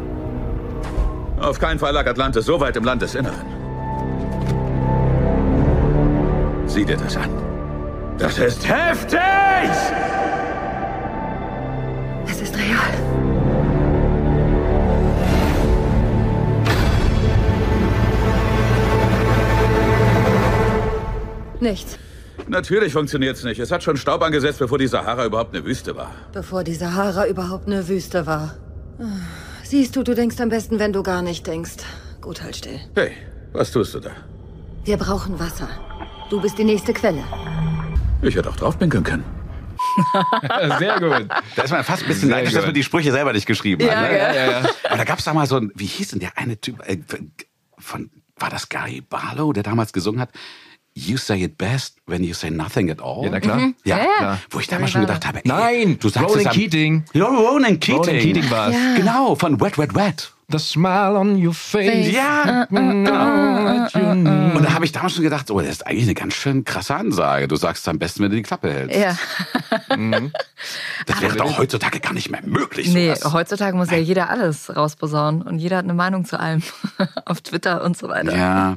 Auf keinen Fall lag Atlantis so weit im Landesinneren. Sieh dir das an. Das ist heftig! Es ist real. Nichts. Natürlich funktioniert's nicht. Es hat schon Staub angesetzt, bevor die Sahara überhaupt eine Wüste war. Bevor die Sahara überhaupt eine Wüste war. Siehst du, du denkst am besten, wenn du gar nicht denkst. Gut, halt still. Hey, was tust du da? Wir brauchen Wasser. Du bist die nächste Quelle. Ich hätte auch draufpinkeln können. *laughs* Sehr gut. Da ist man fast ein bisschen Sehr neidisch, dass gut. man die Sprüche selber nicht geschrieben Ja, hat. Ne? ja. Ja, ja. Aber da gab's da mal so ein, wie hieß denn der eine Typ, äh, von, war das Gary Barlow, der damals gesungen hat? You say it best when you say nothing at all. Ja, na klar. Ja, Ja, ja. klar. wo ich damals schon gedacht habe, ey, Nein, du sagst Ronan es am- Keating. Ja, Ronan Keating. Ronan Keating war's. Ja. Genau, von Wet Wet Wet. The smile on your face. Ja, Genau. Und da habe ich damals schon gedacht, oh, das ist eigentlich eine ganz schön krasse Ansage. Du sagst es am besten, wenn du die Klappe hältst. Ja. Das wäre doch heutzutage gar nicht mehr möglich. Nee, sowas. heutzutage muss ja jeder alles rausposaunen und jeder hat eine Meinung zu allem. *laughs* Auf Twitter und so weiter. Ja,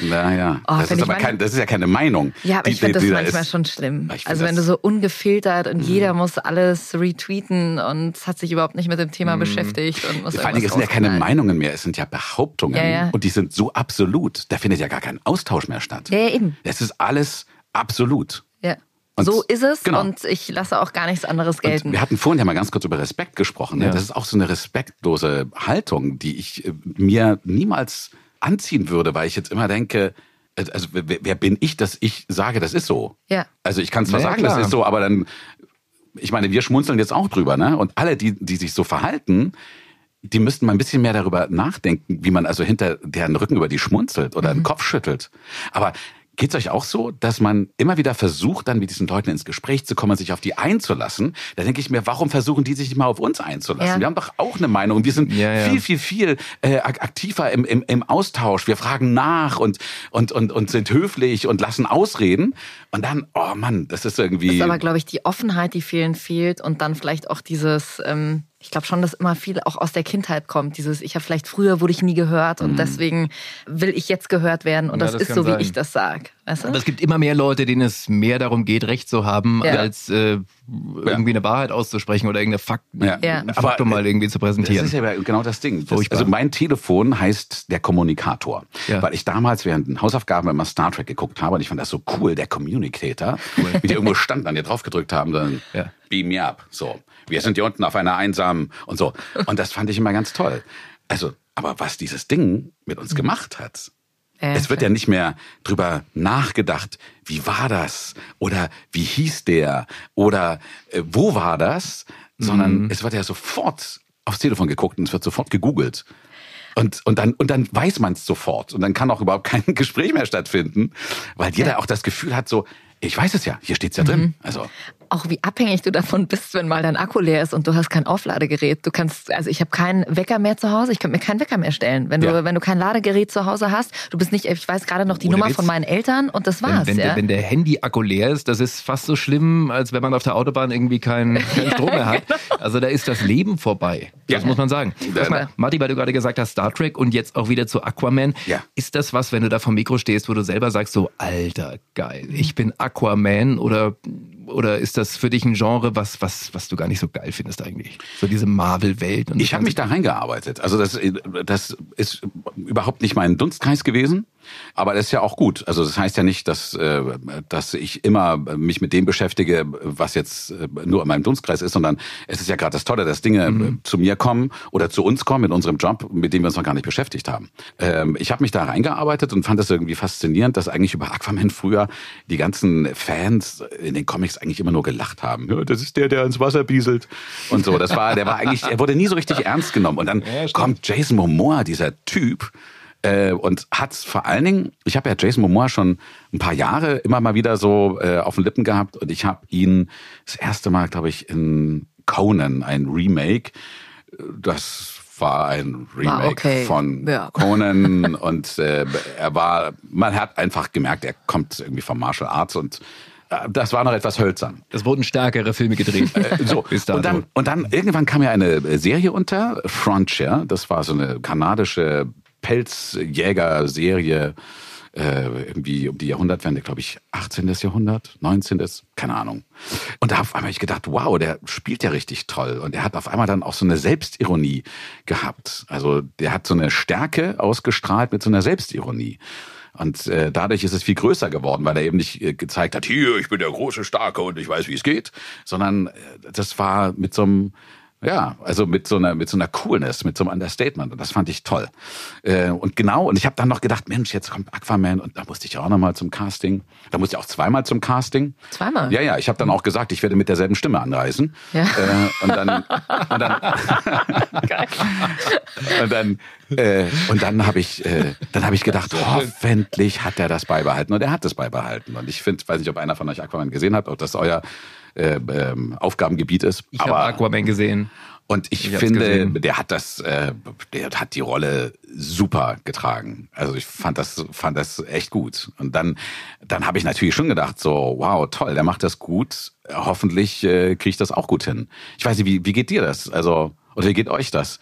naja. Oh, das, ist aber kein, das ist ja keine Meinung. Ja, aber Die- ich finde das manchmal ist- schon schlimm. Also wenn du das- so ungefiltert und jeder muss alles retweeten und hat sich überhaupt nicht mit dem Thema beschäftigt und muss Vor allen Dingen, es sind ja keine. Meinungen mehr, es sind ja Behauptungen. Ja, ja. Und die sind so absolut. Da findet ja gar kein Austausch mehr statt. Ja, ja, eben. Es ist alles absolut. Ja. Und- so ist es genau. und ich lasse auch gar nichts anderes Und gelten. wir hatten vorhin ja mal ganz kurz über Respekt gesprochen. Ne? Ja. Das ist auch so eine respektlose Haltung, die ich äh, mir niemals anziehen würde, weil ich jetzt immer denke, äh, also wer, wer bin ich, dass ich sage, das ist so? Ja. Also ich kann zwar ja, sagen, das klar. ist so, aber dann, ich meine, wir schmunzeln jetzt auch drüber, ne? Und alle, die, die sich so verhalten, die müssten mal ein bisschen mehr darüber nachdenken, wie man also hinter deren Rücken über die schmunzelt oder Mhm. den Kopf schüttelt. Aber Geht's euch auch so, dass man immer wieder versucht, dann mit diesen Leuten ins Gespräch zu kommen und sich auf die einzulassen? Da denke ich mir, warum versuchen die sich nicht mal auf uns einzulassen? Ja. Wir haben doch auch eine Meinung und wir sind Ja, ja. viel, viel, viel äh, ak- aktiver im, im, im Austausch. Wir fragen nach und, und, und, und sind höflich und lassen ausreden. Und dann, oh Mann, das ist Das irgendwie. ist aber, glaube ich, die Offenheit, die vielen fehlt und dann vielleicht auch dieses, ähm, ich glaube schon, dass immer viel auch aus der Kindheit kommt. Dieses, ich habe vielleicht früher wurde ich nie gehört und deswegen will ich jetzt gehört werden und Mhm. Ja, das, das ist so, wie sein. ich das sag. Weißt du? Aber es gibt immer mehr Leute, denen es mehr darum geht, Recht zu haben, Ja. als äh, irgendwie eine Wahrheit auszusprechen oder irgendeine Fakt, Ja. Faktum Aber, mal irgendwie zu Das präsentieren. ist ja genau das Ding. Das, also mein Telefon heißt der Kommunikator. Ja. Weil ich damals während den Hausaufgaben immer Star Trek geguckt habe und ich fand das so cool, der Communicator, wie die irgendwo stand, dann hier drauf gedrückt haben, dann Ja. beam me up. So, wir sind hier unten auf einer einsamen und so. Und das fand ich immer ganz toll. Also, aber was dieses Ding mit uns *laughs* gemacht hat, Ja, es wird ja nicht mehr drüber nachgedacht, wie war das oder wie hieß der oder äh, wo war das, sondern es wird ja sofort aufs Telefon geguckt und es wird sofort gegoogelt. Und, und, dann, und dann weiß man es sofort. Und dann kann auch überhaupt *laughs* kein Gespräch mehr stattfinden, weil jeder auch das Gefühl hat, so, ich weiß es ja, hier steht's ja drin. Also, auch wie abhängig du davon bist, wenn mal dein Akku leer ist und du hast kein Aufladegerät. Du kannst, also ich habe keinen Wecker mehr zu Hause, ich könnte mir keinen Wecker mehr stellen. Wenn du, Ja. wenn du kein Ladegerät zu Hause hast, du bist nicht, ich weiß gerade noch die Ohne Nummer Witz. von meinen Eltern und das war's. wenn, wenn, ja? der, wenn der Handy-Akku leer ist, das ist fast so schlimm, als wenn man auf der Autobahn irgendwie keinen *laughs* keinen Strom mehr hat. Also da ist das Leben vorbei. Das Ja. muss man sagen. Mal, Marty, weil du gerade gesagt hast, Star Trek und jetzt auch wieder zu Aquaman. Ja. Ist das was, wenn du da vom Mikro stehst, wo du selber sagst, so, alter, geil, ich bin Aquaman oder, oder ist das für dich ein Genre, was, was, was du gar nicht so geil findest eigentlich? So diese Marvel-Welt. und Ich habe mich da reingearbeitet. Also das, das ist überhaupt nicht mein Dunstkreis gewesen, aber das ist ja auch gut. Also das heißt ja nicht, dass, äh, dass ich immer mich mit dem beschäftige, was jetzt äh, nur in meinem Dunstkreis ist, sondern es ist ja gerade das Tolle, dass Dinge äh, zu mir kommen oder zu uns kommen in unserem Job, mit dem wir uns noch gar nicht beschäftigt haben. Ähm, Ich habe mich da reingearbeitet und fand das irgendwie faszinierend, dass eigentlich über Aquaman früher die ganzen Fans in den Comics eigentlich immer nur gelacht haben. Ja, das ist der, der ins Wasser bieselt und so. Das war, der war eigentlich, er wurde nie so richtig ernst genommen. Und dann kommt Jason Momoa, dieser Typ, äh, und hat's vor allen Dingen, ich habe ja Jason Momoa schon ein paar Jahre immer mal wieder so äh, auf den Lippen gehabt und ich habe ihn das erste Mal, glaube ich, in Conan, ein Remake, das war ein Remake okay. von Ja. *laughs* Conan und äh, er war, man hat einfach gemerkt, er kommt irgendwie vom Martial Arts und äh, das war noch etwas hölzern. Es wurden stärkere Filme gedreht. So, *laughs* Bis dato. und dann, und dann irgendwann kam ja eine Serie unter, Frontier, das war so eine kanadische Pelzjäger-Serie, äh, irgendwie um die Jahrhundertwende, glaube ich, 18. Jahrhundert, 19. keine Ahnung. Und da auf einmal ich gedacht, wow, der spielt ja richtig toll. Und er hat auf einmal dann auch so eine Selbstironie gehabt. Also der hat so eine Stärke ausgestrahlt mit so einer Selbstironie. Und äh, dadurch ist es viel größer geworden, weil er eben nicht äh, gezeigt hat, hier, ich bin der große Starke und ich weiß, wie es geht, sondern äh, das war mit so einem, ja, also mit so einer mit so einer Coolness, mit so einem Understatement und das fand ich toll. Äh, und genau, und ich habe dann noch gedacht, Mensch, jetzt kommt Aquaman und da musste ich auch noch mal zum Casting. Da musste ich auch zweimal zum Casting. Zweimal? Ja, ja, ich habe dann auch gesagt, ich werde mit derselben Stimme anreisen. Ja. Äh, und dann und dann *laughs* *laughs* und dann äh, und dann habe ich äh, dann habe ich gedacht, hoffentlich hat er das beibehalten und er hat es beibehalten und ich finde, weiß nicht, ob einer von euch Aquaman gesehen hat, ob das euer äh, ähm, Aufgabengebiet ist. ich habe Aquaman gesehen. Und ich, Ich finde, gesehen. der hat das, äh, der hat die Rolle super getragen. Also ich fand das, fand das echt gut. Und dann, dann habe ich natürlich schon gedacht, so, wow, toll, der macht das gut. Hoffentlich äh, kriege ich das auch gut hin. Ich weiß nicht, wie, wie geht dir das? Also, oder wie geht euch das?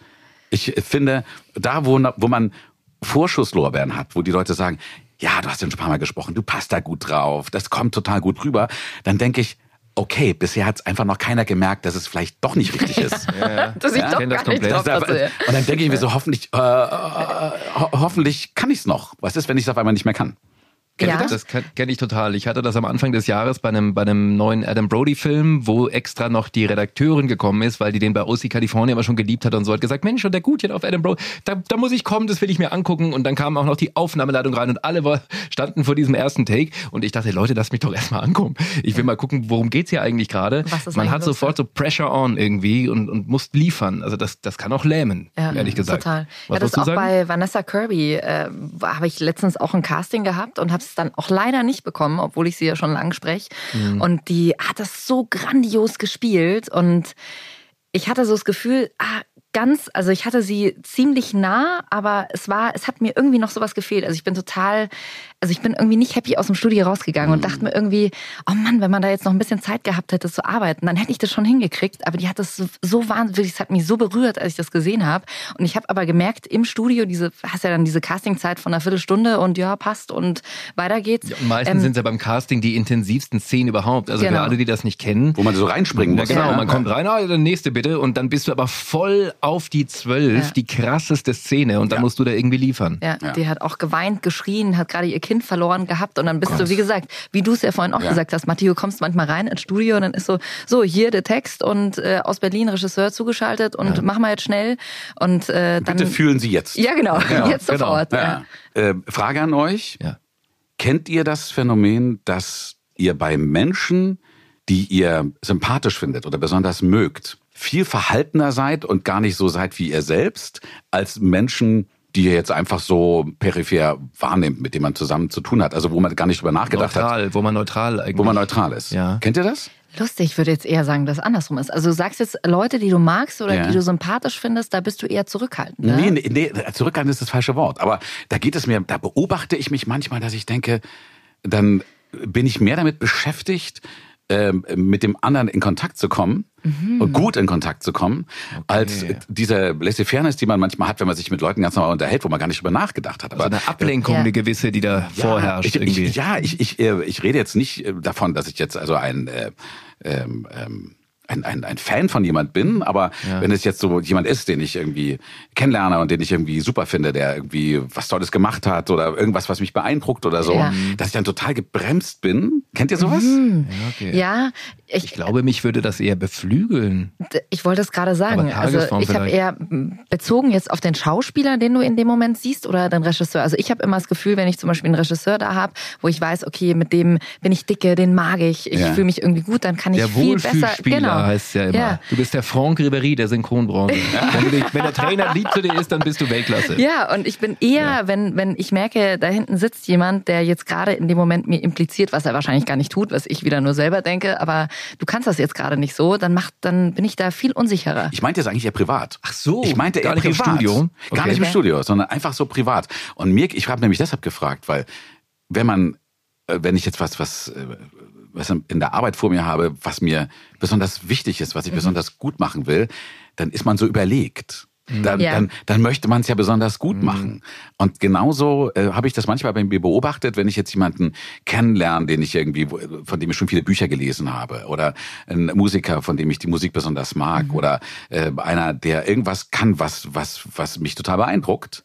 Ich finde, da, wo, wo man Vorschusslorbeeren hat, wo die Leute sagen, ja, du hast ja schon ein paar Mal gesprochen, du passt da gut drauf, das kommt total gut rüber, dann denke ich, okay, bisher hat es einfach noch keiner gemerkt, dass es vielleicht doch nicht richtig ist. *laughs* *laughs* Dass ich Ja, doch gar nicht komplett. drauf einfach- Und dann denke ich mir so, hoffentlich, äh, ho hoffentlich kann ich es noch. Was ist, wenn ich es auf einmal nicht mehr kann? Kennt Ja. das? Das kenne kenn ich total. Ich hatte das am Anfang des Jahres bei einem, bei einem neuen Adam Brody-Film, wo extra noch die Redakteurin gekommen ist, weil die den bei OC California immer schon geliebt hat und so hat gesagt, Mensch, und der gut jetzt auf Adam Brody, da, da muss ich kommen, das will ich mir angucken. Und dann kam auch noch die Aufnahmeleitung rein und alle war, standen vor diesem ersten Take. Und ich dachte, Leute, lasst mich doch erstmal angucken. Ich will mal gucken, worum geht's hier eigentlich gerade. Man hat sofort so Pressure on irgendwie und, und muss liefern. Also das, das kann auch lähmen, Ja, ehrlich gesagt. Total. Was ja, das auch sagen? bei Vanessa Kirby äh, habe ich letztens auch ein Casting gehabt und habe es dann auch leider nicht bekommen, obwohl ich sie ja schon lang spreche. Mhm. Und die hat das so grandios gespielt und ich hatte so das Gefühl, ah, ganz, also ich hatte sie ziemlich nah, aber es war, es hat mir irgendwie noch sowas gefehlt. Also ich bin total, also ich bin irgendwie nicht happy aus dem Studio rausgegangen und dachte mir irgendwie, oh Mann, wenn man da jetzt noch ein bisschen Zeit gehabt hätte zu arbeiten, dann hätte ich das schon hingekriegt. Aber die hat das so, wahnsinnig, es hat mich so berührt, als ich das gesehen habe. Und ich habe aber gemerkt, im Studio, diese, hast ja dann diese Castingzeit von einer Viertelstunde und ja, passt und weiter geht's. Ja, und meistens Ähm, sind es ja beim Casting die intensivsten Szenen überhaupt. Also Genau. für alle, die das nicht kennen. Wo man so reinspringen Ja, muss. genau, Ja. man kommt rein, ah, der nächste bitte. Und dann bist du aber voll auf die zwölf, Ja. die krasseste Szene. Und dann Ja. musst du da irgendwie liefern. Ja, Ja. die hat auch geweint, geschrien, hat gerade ihr Kind verloren gehabt und dann bist du, wie gesagt, wie du es ja vorhin auch Ja. gesagt hast, Matteo, kommst manchmal rein ins Studio und dann ist so, so hier der Text und äh, aus Berlin Regisseur zugeschaltet und machen wir jetzt schnell und äh, dann Bitte fühlen Sie jetzt. ja genau, *laughs* jetzt genau. sofort. Ja. Äh, Frage an euch. Ja. Kennt ihr das Phänomen, dass ihr bei Menschen, die ihr sympathisch findet oder besonders mögt, viel verhaltener seid und gar nicht so seid wie ihr selbst, als Menschen, die ihr jetzt einfach so peripher wahrnehmt, mit denen man zusammen zu tun hat, also wo man gar nicht drüber nachgedacht hat, Neutral, wo man neutral eigentlich. wo man neutral ist. Ja. Kennt ihr das? Lustig, ich würde jetzt eher sagen, dass es andersrum ist. Also du sagst jetzt Leute, die du magst oder Ja. die du sympathisch findest, da bist du eher zurückhaltend. Ne? Nee, nee, nee, zurückhaltend ist das falsche Wort. Aber da geht es mir, da beobachte ich mich manchmal, dass ich denke, dann bin ich mehr damit beschäftigt, ähm, mit dem anderen in Kontakt zu kommen Mhm. und gut in Kontakt zu kommen, als diese Laissez-Fairness, die man manchmal hat, wenn man sich mit Leuten ganz normal unterhält, wo man gar nicht drüber nachgedacht hat. Also eine Ablenkung, Ja. eine gewisse, die da vorherrscht ich, irgendwie. Ich, ja, ich, ich, äh, ich rede jetzt nicht äh, davon, dass ich jetzt also ein äh, ähm, ähm, ein, ein, ein Fan von jemand bin, aber Ja. wenn es jetzt so jemand ist, den ich irgendwie kennenlerne und den ich irgendwie super finde, der irgendwie was Tolles gemacht hat oder irgendwas, was mich beeindruckt oder so, Ja. dass ich dann total gebremst bin. Kennt ihr sowas? Mhm. Ja, okay. Ja, ich, Ich glaube, mich würde das eher beflügeln. Ich wollte es gerade sagen. Also ich habe eher bezogen jetzt auf den Schauspieler, den du in dem Moment siehst, oder den Regisseur. Also ich habe immer das Gefühl, wenn ich zum Beispiel einen Regisseur da habe, wo ich weiß, okay, mit dem bin ich dicke, den mag ich, ich Ja. fühle mich irgendwie gut, dann kann ich Der viel besser. Genau. heißt es ja immer. Ja. Du bist der Franck Ribéry der Synchronbranche. *laughs* wenn, du dich, wenn der Trainer lieb zu dir ist, dann bist du Weltklasse. Ja, und ich bin eher, wenn, wenn ich merke, da hinten sitzt jemand, der jetzt gerade in dem Moment mir impliziert, was er wahrscheinlich gar nicht tut, was ich wieder nur selber denke, aber du kannst das jetzt gerade nicht so, dann macht, dann bin ich da viel unsicherer. Ich meinte jetzt eigentlich eher privat. Ach so, Ich meinte gar eher nicht im privat. Studio? Gar Okay. nicht im Studio, sondern einfach so privat. Und mir, ich habe nämlich deshalb gefragt, weil wenn man, äh, wenn ich jetzt was, was, äh, was in der Arbeit vor mir habe, was mir besonders wichtig ist, was Mhm. ich besonders gut machen will, dann ist man so überlegt. Dann, Ja. dann, dann möchte man es ja besonders gut machen. Und genauso äh, habe ich das manchmal bei mir beobachtet, wenn ich jetzt jemanden kennenlerne, den ich irgendwie, von dem ich schon viele Bücher gelesen habe, oder ein Musiker, von dem ich die Musik besonders mag, oder äh, einer, der irgendwas kann, was, was, was mich total beeindruckt,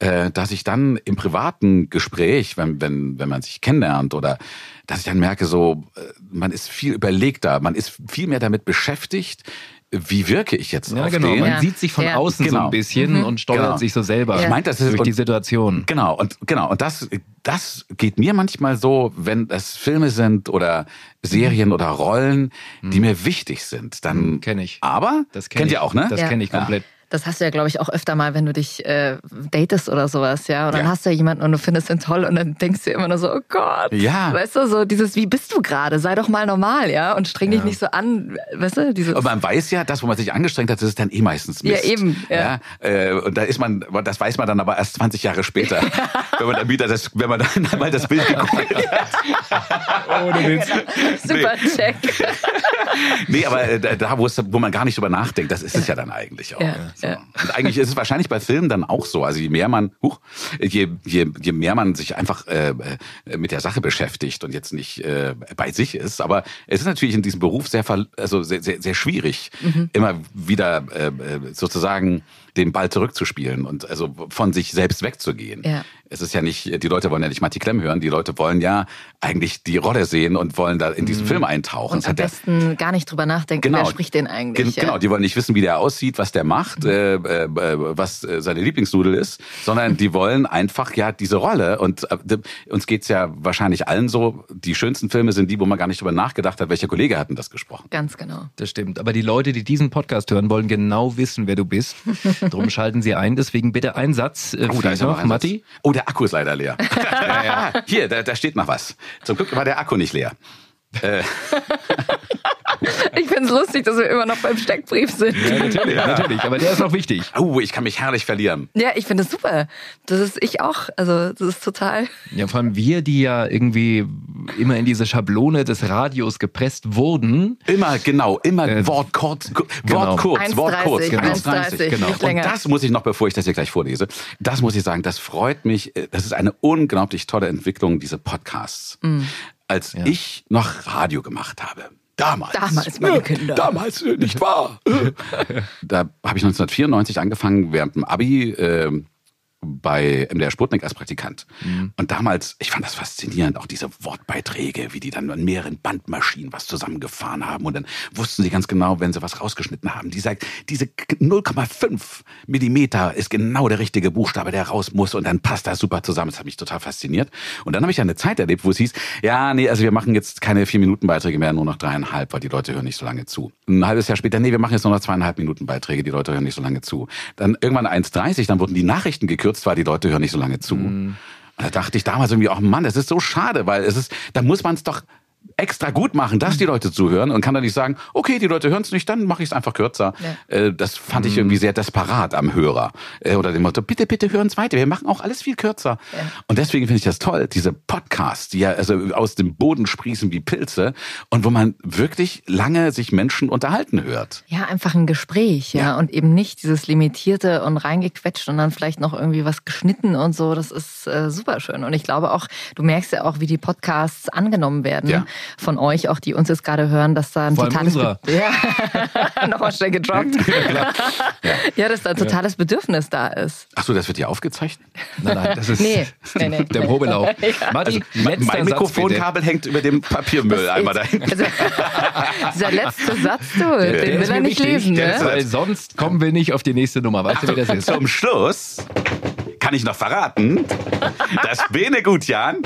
äh, dass ich dann im privaten Gespräch, wenn, wenn, wenn man sich kennenlernt, oder dass ich dann merke, so, äh, man ist viel überlegter, man ist viel mehr damit beschäftigt, wie wirke ich jetzt Ja, auf genau. den? Man Ja. sieht sich von Ja. außen so Genau. ein bisschen und steuert Genau. sich so selber Ich meinte, das ist- durch die und- Situation. Genau, und genau, und das, das geht mir manchmal so, wenn es Filme sind oder Serien oder Rollen, die mir wichtig sind. Dann Mhm, kenn ich. Aber Das kenn kennt ich. ihr auch, ne? Das Ja. kenne ich komplett. Das hast du ja, glaube ich, auch öfter mal, wenn du dich äh, datest oder sowas, ja. Und dann Ja. hast du ja jemanden und du findest ihn toll und dann denkst du immer nur so, oh Gott. Ja. Weißt du, so dieses, wie bist du gerade? Sei doch mal normal, ja. Und streng dich nicht so an, weißt du? Dieses, Und man weiß ja, das, wo man sich angestrengt hat, das ist dann eh meistens Mist. Ja, eben, ja. äh, und da ist man, das weiß man dann aber erst 20 Jahre später, *laughs* wenn man dann wieder das, wenn man dann mal das Bild geguckt hat. *laughs* Ohne Witz. super Check. *laughs* Nee, aber äh, da- da, wo, es, wo man gar nicht drüber nachdenkt, das ist es ja dann eigentlich auch. Ja, So. ja. Und eigentlich ist es wahrscheinlich bei Filmen dann auch so. Also je mehr man, huch, je, je, je mehr man sich einfach äh, äh, mit der Sache beschäftigt und jetzt nicht äh, bei sich ist. Aber es ist natürlich in diesem Beruf sehr, also sehr, sehr, sehr schwierig, Mhm. immer wieder äh, äh, sozusagen den Ball zurückzuspielen und also von sich selbst wegzugehen. Ja. Es ist ja nicht, die Leute wollen ja nicht Matti Klemm hören, die Leute wollen ja eigentlich die Rolle sehen und wollen da in diesen Film eintauchen. Mhm. Und am besten gar nicht drüber nachdenken, wer spricht den eigentlich. Gen ja. Genau, die wollen nicht wissen, wie der aussieht, was der macht, Mhm. Äh, äh, was äh, seine Lieblingsnudel ist, sondern die wollen einfach ja diese Rolle. Und äh, uns geht's ja wahrscheinlich allen so, die schönsten Filme sind die, wo man gar nicht drüber nachgedacht hat, welcher Kollege hat denn das gesprochen. Ganz genau. Das stimmt. Aber die Leute, die diesen Podcast hören, wollen genau wissen, wer du bist. Drum *laughs* schalten sie ein. Deswegen bitte ein Satz. Äh, Oh, da ist noch ein Matti. Satz. Oh, der Akku ist leider leer. *laughs* ja, ja. Hier, da, da steht noch was. Zum Glück war der Akku nicht leer. Äh, *laughs* *laughs* Ich finde es lustig, dass wir immer noch beim Steckbrief sind. Ja, natürlich, Ja. natürlich. Aber der ist noch wichtig. oh, ich kann mich herrlich verlieren. Ja, ich finde es super. Das ist ich auch. Also, das ist total. Ja, vor allem wir, die ja irgendwie immer in diese Schablone des Radios gepresst wurden. Immer genau, immer Äh, Wort kurz, ku- genau. Wort kurz, Wort 1,30, kurz, genau. 1,30, genau. nicht Und das muss ich noch, bevor ich das hier gleich vorlese, das muss ich sagen, das freut mich. äh, Das ist eine unglaublich tolle Entwicklung, diese Podcasts. Mm. Als Ja. ich noch Radio gemacht habe, damals. Damals, meine Kinder. Damals, nicht wahr? *laughs* da habe ich 1994 angefangen, während dem Abi äh, bei MDR Sputnik als Praktikant. Und damals, ich fand das faszinierend, auch diese Wortbeiträge, wie die dann an mehreren Bandmaschinen was zusammengefahren haben. Und dann wussten sie ganz genau, wenn sie was rausgeschnitten haben. Dieser, diese 0,5 Millimeter ist genau der richtige Buchstabe, der raus muss. Und dann passt das super zusammen. Das hat mich total fasziniert. Und dann habe ich eine Zeit erlebt, wo es hieß, ja, nee, also wir machen jetzt keine vier Minuten Beiträge mehr, nur noch dreieinhalb, weil die Leute hören nicht so lange zu. Ein halbes Jahr später, nee, wir machen jetzt nur noch zweieinhalb Minuten Beiträge, die Leute hören nicht so lange zu. Dann irgendwann 1,30, dann wurden die Nachrichten gekürzt, weil die Leute hören nicht so lange zu. Und da dachte ich damals irgendwie auch, Mann, das ist so schade, weil es ist, da muss man es doch extra gut machen, dass die Leute zuhören und kann dann nicht sagen, okay, die Leute hören es nicht, dann mache ich es einfach kürzer. Äh, das fand ich irgendwie sehr desperat am Hörer. Äh, oder dem Motto, bitte, bitte hören es weiter, wir machen auch alles viel kürzer. Und deswegen finde ich das toll, diese Podcasts, die ja also aus dem Boden sprießen wie Pilze und wo man wirklich lange sich Menschen unterhalten hört. Ja, einfach ein Gespräch, ja. Und eben nicht dieses Limitierte und reingequetscht und dann vielleicht noch irgendwie was geschnitten und so. Das ist äh, super schön. Und ich glaube auch, du merkst ja auch, wie die Podcasts angenommen werden Ja. Von euch, auch die uns jetzt gerade hören, dass da ein Vor totales ja. *laughs* nochmal schnell gedroppt. ja. dass da ein totales Bedürfnis da ist. Ach so, das wird ja aufgezeichnet? Nein, nein, das ist Nee, nee, nee. der Probelauf. *laughs* Matti, Also, letzter mein Mikrofonkabel hängt über dem Papiermülleimer dahin. Also, *laughs* dieser letzte Satz, du, den Der will er nicht wichtig, lesen, ne? Weil sonst kommen wir nicht auf die nächste Nummer. Weißt du, wie das ist? Zum Schluss kann ich noch verraten, dass Bene Gutjan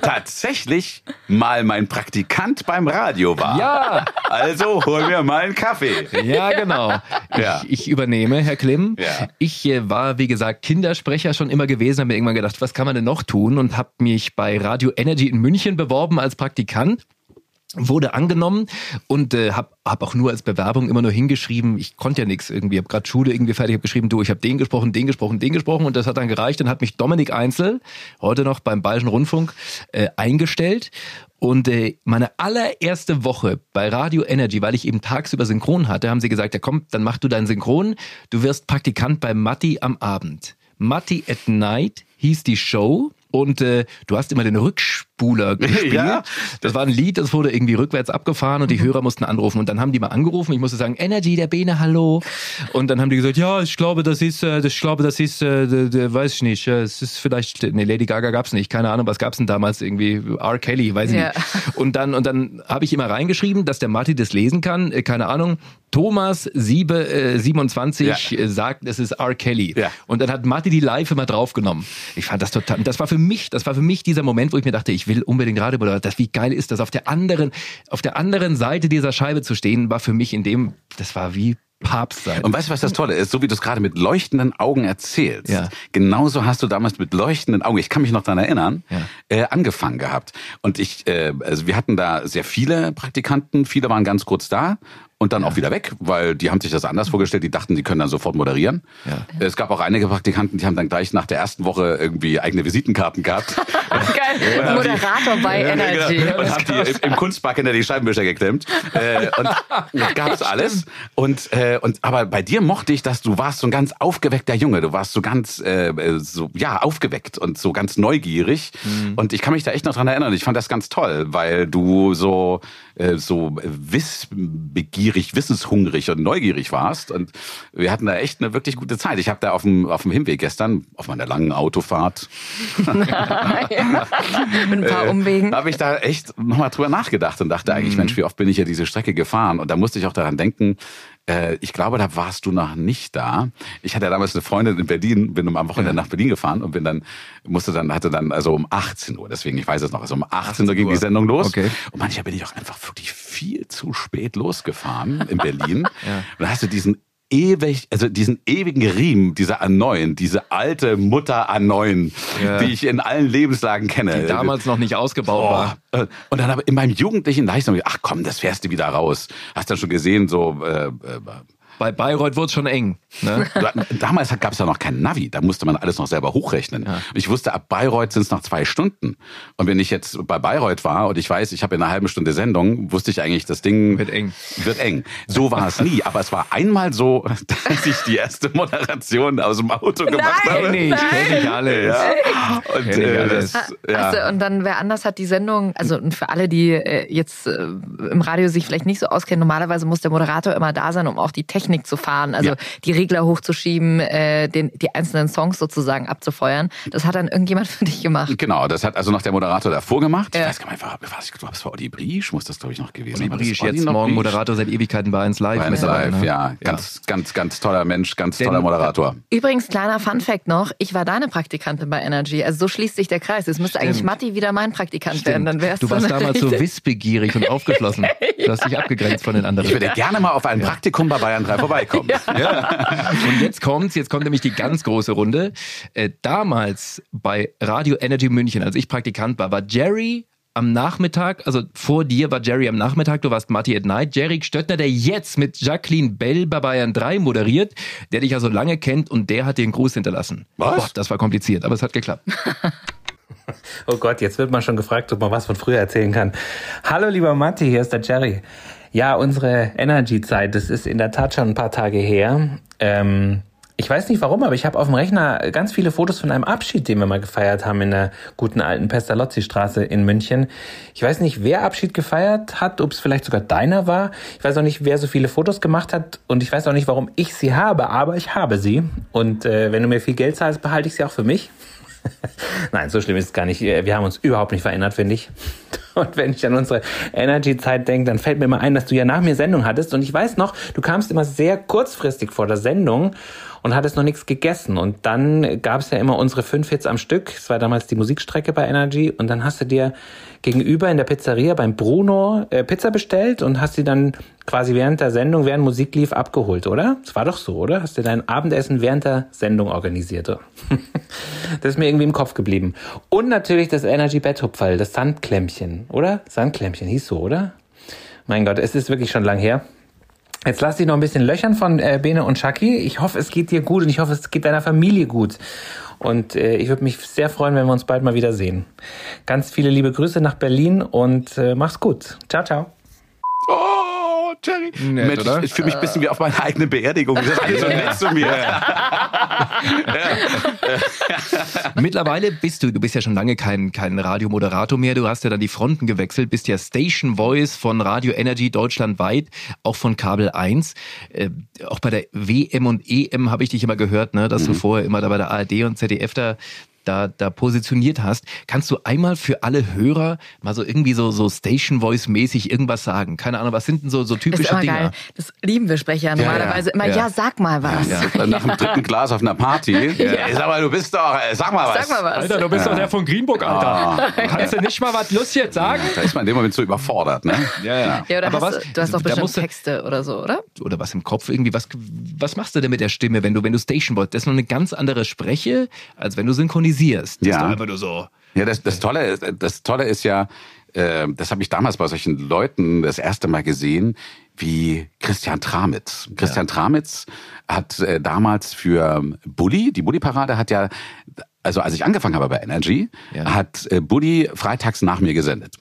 tatsächlich mal mein Praktikant beim Radio war. Ja, Also hol mir mal einen Kaffee. ja, genau. Ja. Ich, ich übernehme, Herr Klimm. Ja. Ich äh, war, wie gesagt, Kindersprecher schon immer gewesen, habe mir irgendwann gedacht, was kann man denn noch tun und habe mich bei Radio Energy in München beworben als Praktikant. Wurde angenommen und äh, habe hab auch nur als Bewerbung immer nur hingeschrieben, ich konnte ja nichts irgendwie, habe gerade Schule irgendwie fertig, habe geschrieben, du, ich habe den gesprochen, den gesprochen, den gesprochen und das hat dann gereicht. Dann hat mich Dominik Einzel, heute noch beim Bayerischen Rundfunk, äh, eingestellt. Und äh, meine allererste Woche bei Radio Energy, weil ich eben tagsüber Synchron hatte, haben sie gesagt, ja komm, dann mach du deinen Synchron, du wirst Praktikant bei Matti am Abend. Matti at Night hieß die Show und äh, du hast immer den Rückspuler *laughs* gespielt. Ja. Das war ein Lied, das wurde irgendwie rückwärts abgefahren und die Hörer mussten anrufen. Und dann haben die mal angerufen. Ich musste sagen, Energy, der Bene, hallo. Und dann haben die gesagt, ja, ich glaube, das ist, äh, ich glaube, das ist, äh, weiß ich nicht, äh, es ist vielleicht, nee, Lady Gaga gab's nicht, keine Ahnung, was gab's denn damals irgendwie, R. Kelly, weiß ich Ja. nicht. Und dann, und dann habe ich immer reingeschrieben, dass der Marty das lesen kann, keine Ahnung. Thomas Siebe, äh, 27 Ja. sagt, es ist R. Kelly. Ja. Und dann hat Marty die live immer draufgenommen. Ich fand das total, das war für mich, das war für mich dieser Moment, wo ich mir dachte, ich will unbedingt Radiomoderator. Das, wie geil ist das, auf der anderen, auf der anderen Seite dieser Scheibe zu stehen, war für mich in dem, das war wie Papst sein. Und weißt du, was das Tolle ist? So wie du es gerade mit leuchtenden Augen erzählst. Ja. Genauso hast du damals mit leuchtenden Augen, ich kann mich noch daran erinnern, Ja. äh, angefangen gehabt. Und ich, äh, also wir hatten da sehr viele Praktikanten, viele waren ganz kurz da und dann auch wieder weg, weil die haben sich das anders vorgestellt, die dachten, die können dann sofort moderieren. Ja. Es gab auch einige Praktikanten, die haben dann gleich nach der ersten Woche irgendwie eigene Visitenkarten gehabt. *laughs* Geil. *laughs* Moderator bei Ja, Energy. genau. Und haben die im, im Kunstpark hinter die Scheibenwischer geklemmt. Äh, und *laughs* gab's alles. Und, äh, und aber bei dir mochte ich, dass du warst so ein ganz aufgeweckter Junge. Du warst so ganz äh, so ja aufgeweckt und so ganz neugierig. Und ich kann mich da echt noch dran erinnern. Ich fand das ganz toll, weil du so äh, so wissbegierig wissbegierig, wissenshungrig und neugierig warst. Und wir hatten da echt eine wirklich gute Zeit. Ich habe da auf dem, auf dem Hinweg gestern, auf meiner langen Autofahrt, ja. *laughs* Mit ein paar Umwegen. habe ich da echt nochmal drüber nachgedacht und dachte eigentlich, Mensch, wie oft bin ich ja diese Strecke gefahren? Und da musste ich auch daran denken, äh, ich glaube, da warst du noch nicht da. Ich hatte ja damals eine Freundin in Berlin, bin am Wochenende nach Berlin gefahren und bin dann, musste dann, hatte dann also um 18 Uhr, deswegen, ich weiß es noch, also um 18 Uhr ging die Sendung los. Okay. Und manchmal bin ich auch einfach wirklich viel zu spät losgefahren in Berlin. *laughs* Und dann hast du diesen ewig, also diesen ewigen Riemen dieser A9, diese alte Mutter A9, Ja. die ich in allen Lebenslagen kenne. Die damals noch nicht ausgebaut war. Boah. Äh, Und dann aber in meinem Jugendlichen, da ich so, ach komm, das fährst du wieder raus. Hast dann schon gesehen, so äh, äh, Bei Bayreuth wurde es schon eng. Ne? *laughs* Da- Damals gab es ja noch kein Navi, da musste man alles noch selber hochrechnen. Ich wusste, ab Bayreuth sind es noch zwei Stunden. Und wenn ich jetzt bei Bayreuth war und ich weiß, ich habe in einer halben Stunde Sendung, wusste ich eigentlich, das Ding Wird eng. Wird eng. So war es nie. Aber es war einmal so, *laughs* dass ich die erste Moderation aus dem Auto gemacht habe. Kenn ich, kenn ich alles. Ja. Und, ich äh, alles. das, du, ja. und dann wer anders hat die Sendung, also für alle, die äh, jetzt äh, im Radio sich vielleicht nicht so auskennen, normalerweise muss der Moderator immer da sein, um auch die Technik zu fahren, also Ja. die Regler hochzuschieben, äh, den, die einzelnen Songs sozusagen abzufeuern. Das hat dann irgendjemand für dich gemacht. Genau, das hat also noch der Moderator davor gemacht. Ich Ja. weiß gar nicht, war, was, ich glaube, es war Olli Briesch, muss das glaube ich noch gewesen sein. War das Briesch, jetzt morgen Briesch? Moderator seit Ewigkeiten bei 1 Live. Bei 1 mittlerweile, Live, ne? ja. Ganz, ganz, ganz toller Mensch, ganz Denn- toller Moderator. Übrigens, kleiner Funfact noch, ich war deine Praktikantin bei Energy. Also so schließt sich der Kreis. Es müsste eigentlich Matti wieder mein Praktikant werden. Dann wärst Du warst damals so wissbegierig und aufgeschlossen. *laughs* Du hast dich abgegrenzt von den anderen. Ich würde gerne mal auf ein Praktikum bei Bayern 3 vorbeikommen. *laughs* Und jetzt kommt's, jetzt kommt nämlich die ganz große Runde. Äh, damals bei Radio Energy München, als ich Praktikant war, war Jerry am Nachmittag, also vor dir war Jerry am Nachmittag, du warst Matti at Night. Jerry Stöttner, der jetzt mit Jacqueline Bell bei Bayern 3 moderiert, der dich ja so lange kennt und der hat dir einen Gruß hinterlassen. Was? Boah, das war kompliziert, aber es hat geklappt. *laughs* Oh Gott, jetzt wird man schon gefragt, ob man was von früher erzählen kann. Hallo lieber Matti, hier ist der Jerry. Ja, unsere Energy-Zeit, das ist in der Tat schon ein paar Tage her. Ähm, ich weiß nicht warum, aber ich habe auf dem Rechner ganz viele Fotos von einem Abschied, den wir mal gefeiert haben in der guten alten Pestalozzi-Straße in München. Ich weiß nicht, wer Abschied gefeiert hat, ob es vielleicht sogar deiner war. Ich weiß auch nicht, wer so viele Fotos gemacht hat und ich weiß auch nicht, warum ich sie habe, aber ich habe sie. Und äh, wenn du mir viel Geld zahlst, behalte ich sie auch für mich. *laughs* Nein, so schlimm ist es gar nicht. Wir haben uns überhaupt nicht verändert, finde ich. *laughs* Und wenn ich an unsere Energy-Zeit denke, dann fällt mir immer ein, dass du ja nach mir Sendung hattest. Und ich weiß noch, du kamst immer sehr kurzfristig vor der Sendung und hattest noch nichts gegessen. Und dann gab es ja immer unsere fünf Hits am Stück. Es war damals die Musikstrecke bei Energy. Und dann hast du dir gegenüber in der Pizzeria beim Bruno äh, Pizza bestellt und hast sie dann quasi während der Sendung, während Musik lief, abgeholt, oder? Das war doch so, oder? Hast du dein Abendessen während der Sendung organisiert? *laughs* Das ist mir irgendwie im Kopf geblieben. Und natürlich das Energy Betthupferl, das Sandklämmchen, oder? Sandklämmchen hieß so, oder? Mein Gott, es ist wirklich schon lang her. Jetzt lass dich noch ein bisschen löchern von äh, Bene und Shaki. Ich hoffe, es geht dir gut und ich hoffe, es geht deiner Familie gut. Und äh, ich würde mich sehr freuen, wenn wir uns bald mal wiedersehen. Ganz viele liebe Grüße nach Berlin und äh, mach's gut. Ciao, ciao. Jerry. Nett, Mensch, oder? ich, ich fühle mich ein bisschen wie auf meiner eigenen Beerdigung. Das ist alles so nett zu mir. Mittlerweile bist du, du bist ja schon lange kein, kein Radiomoderator mehr, du hast ja dann die Fronten gewechselt, bist ja Station Voice von Radio Energy deutschlandweit, auch von Kabel 1. Äh, auch bei der WM und EM habe ich dich immer gehört, ne, dass du vorher immer da bei der ARD und ZDF da da, da positioniert hast. Kannst du einmal für alle Hörer mal so irgendwie so, so Station Voice mäßig irgendwas sagen? Keine Ahnung, was sind denn so, so typische Dinger? geil. Das lieben wir Sprecher normalerweise immer. ja. Ja, sag mal was. Ja, nach dem *laughs* dritten Glas auf einer Party. *laughs* Ey, sag mal, du bist doch, äh, sag mal was. Sag mal was. Alter, du bist doch der von Greenbook, Alter. Ah. Kannst du nicht mal was Lustiges sagen? Da ist man in dem Moment so überfordert, ne? Ja, ja. Ja, oder Aber hast was, du, du hast doch bestimmt du- Texte oder so, oder? oder was im Kopf irgendwie, was, was machst du denn mit der Stimme, wenn du, wenn du Station Voice, das ist noch eine ganz andere Spreche, als wenn du synchronisierst. Das Ja. ist doch einfach nur so. Ja, das, das Tolle ist, das Tolle ist ja, äh, das habe ich damals bei solchen Leuten das erste Mal gesehen, wie Christian Tramitz. Christian Tramitz hat äh, damals für Bully, die Bully-Parade hat ja, also als ich angefangen habe bei Energy, Ja. hat äh, Bully freitags nach mir gesendet.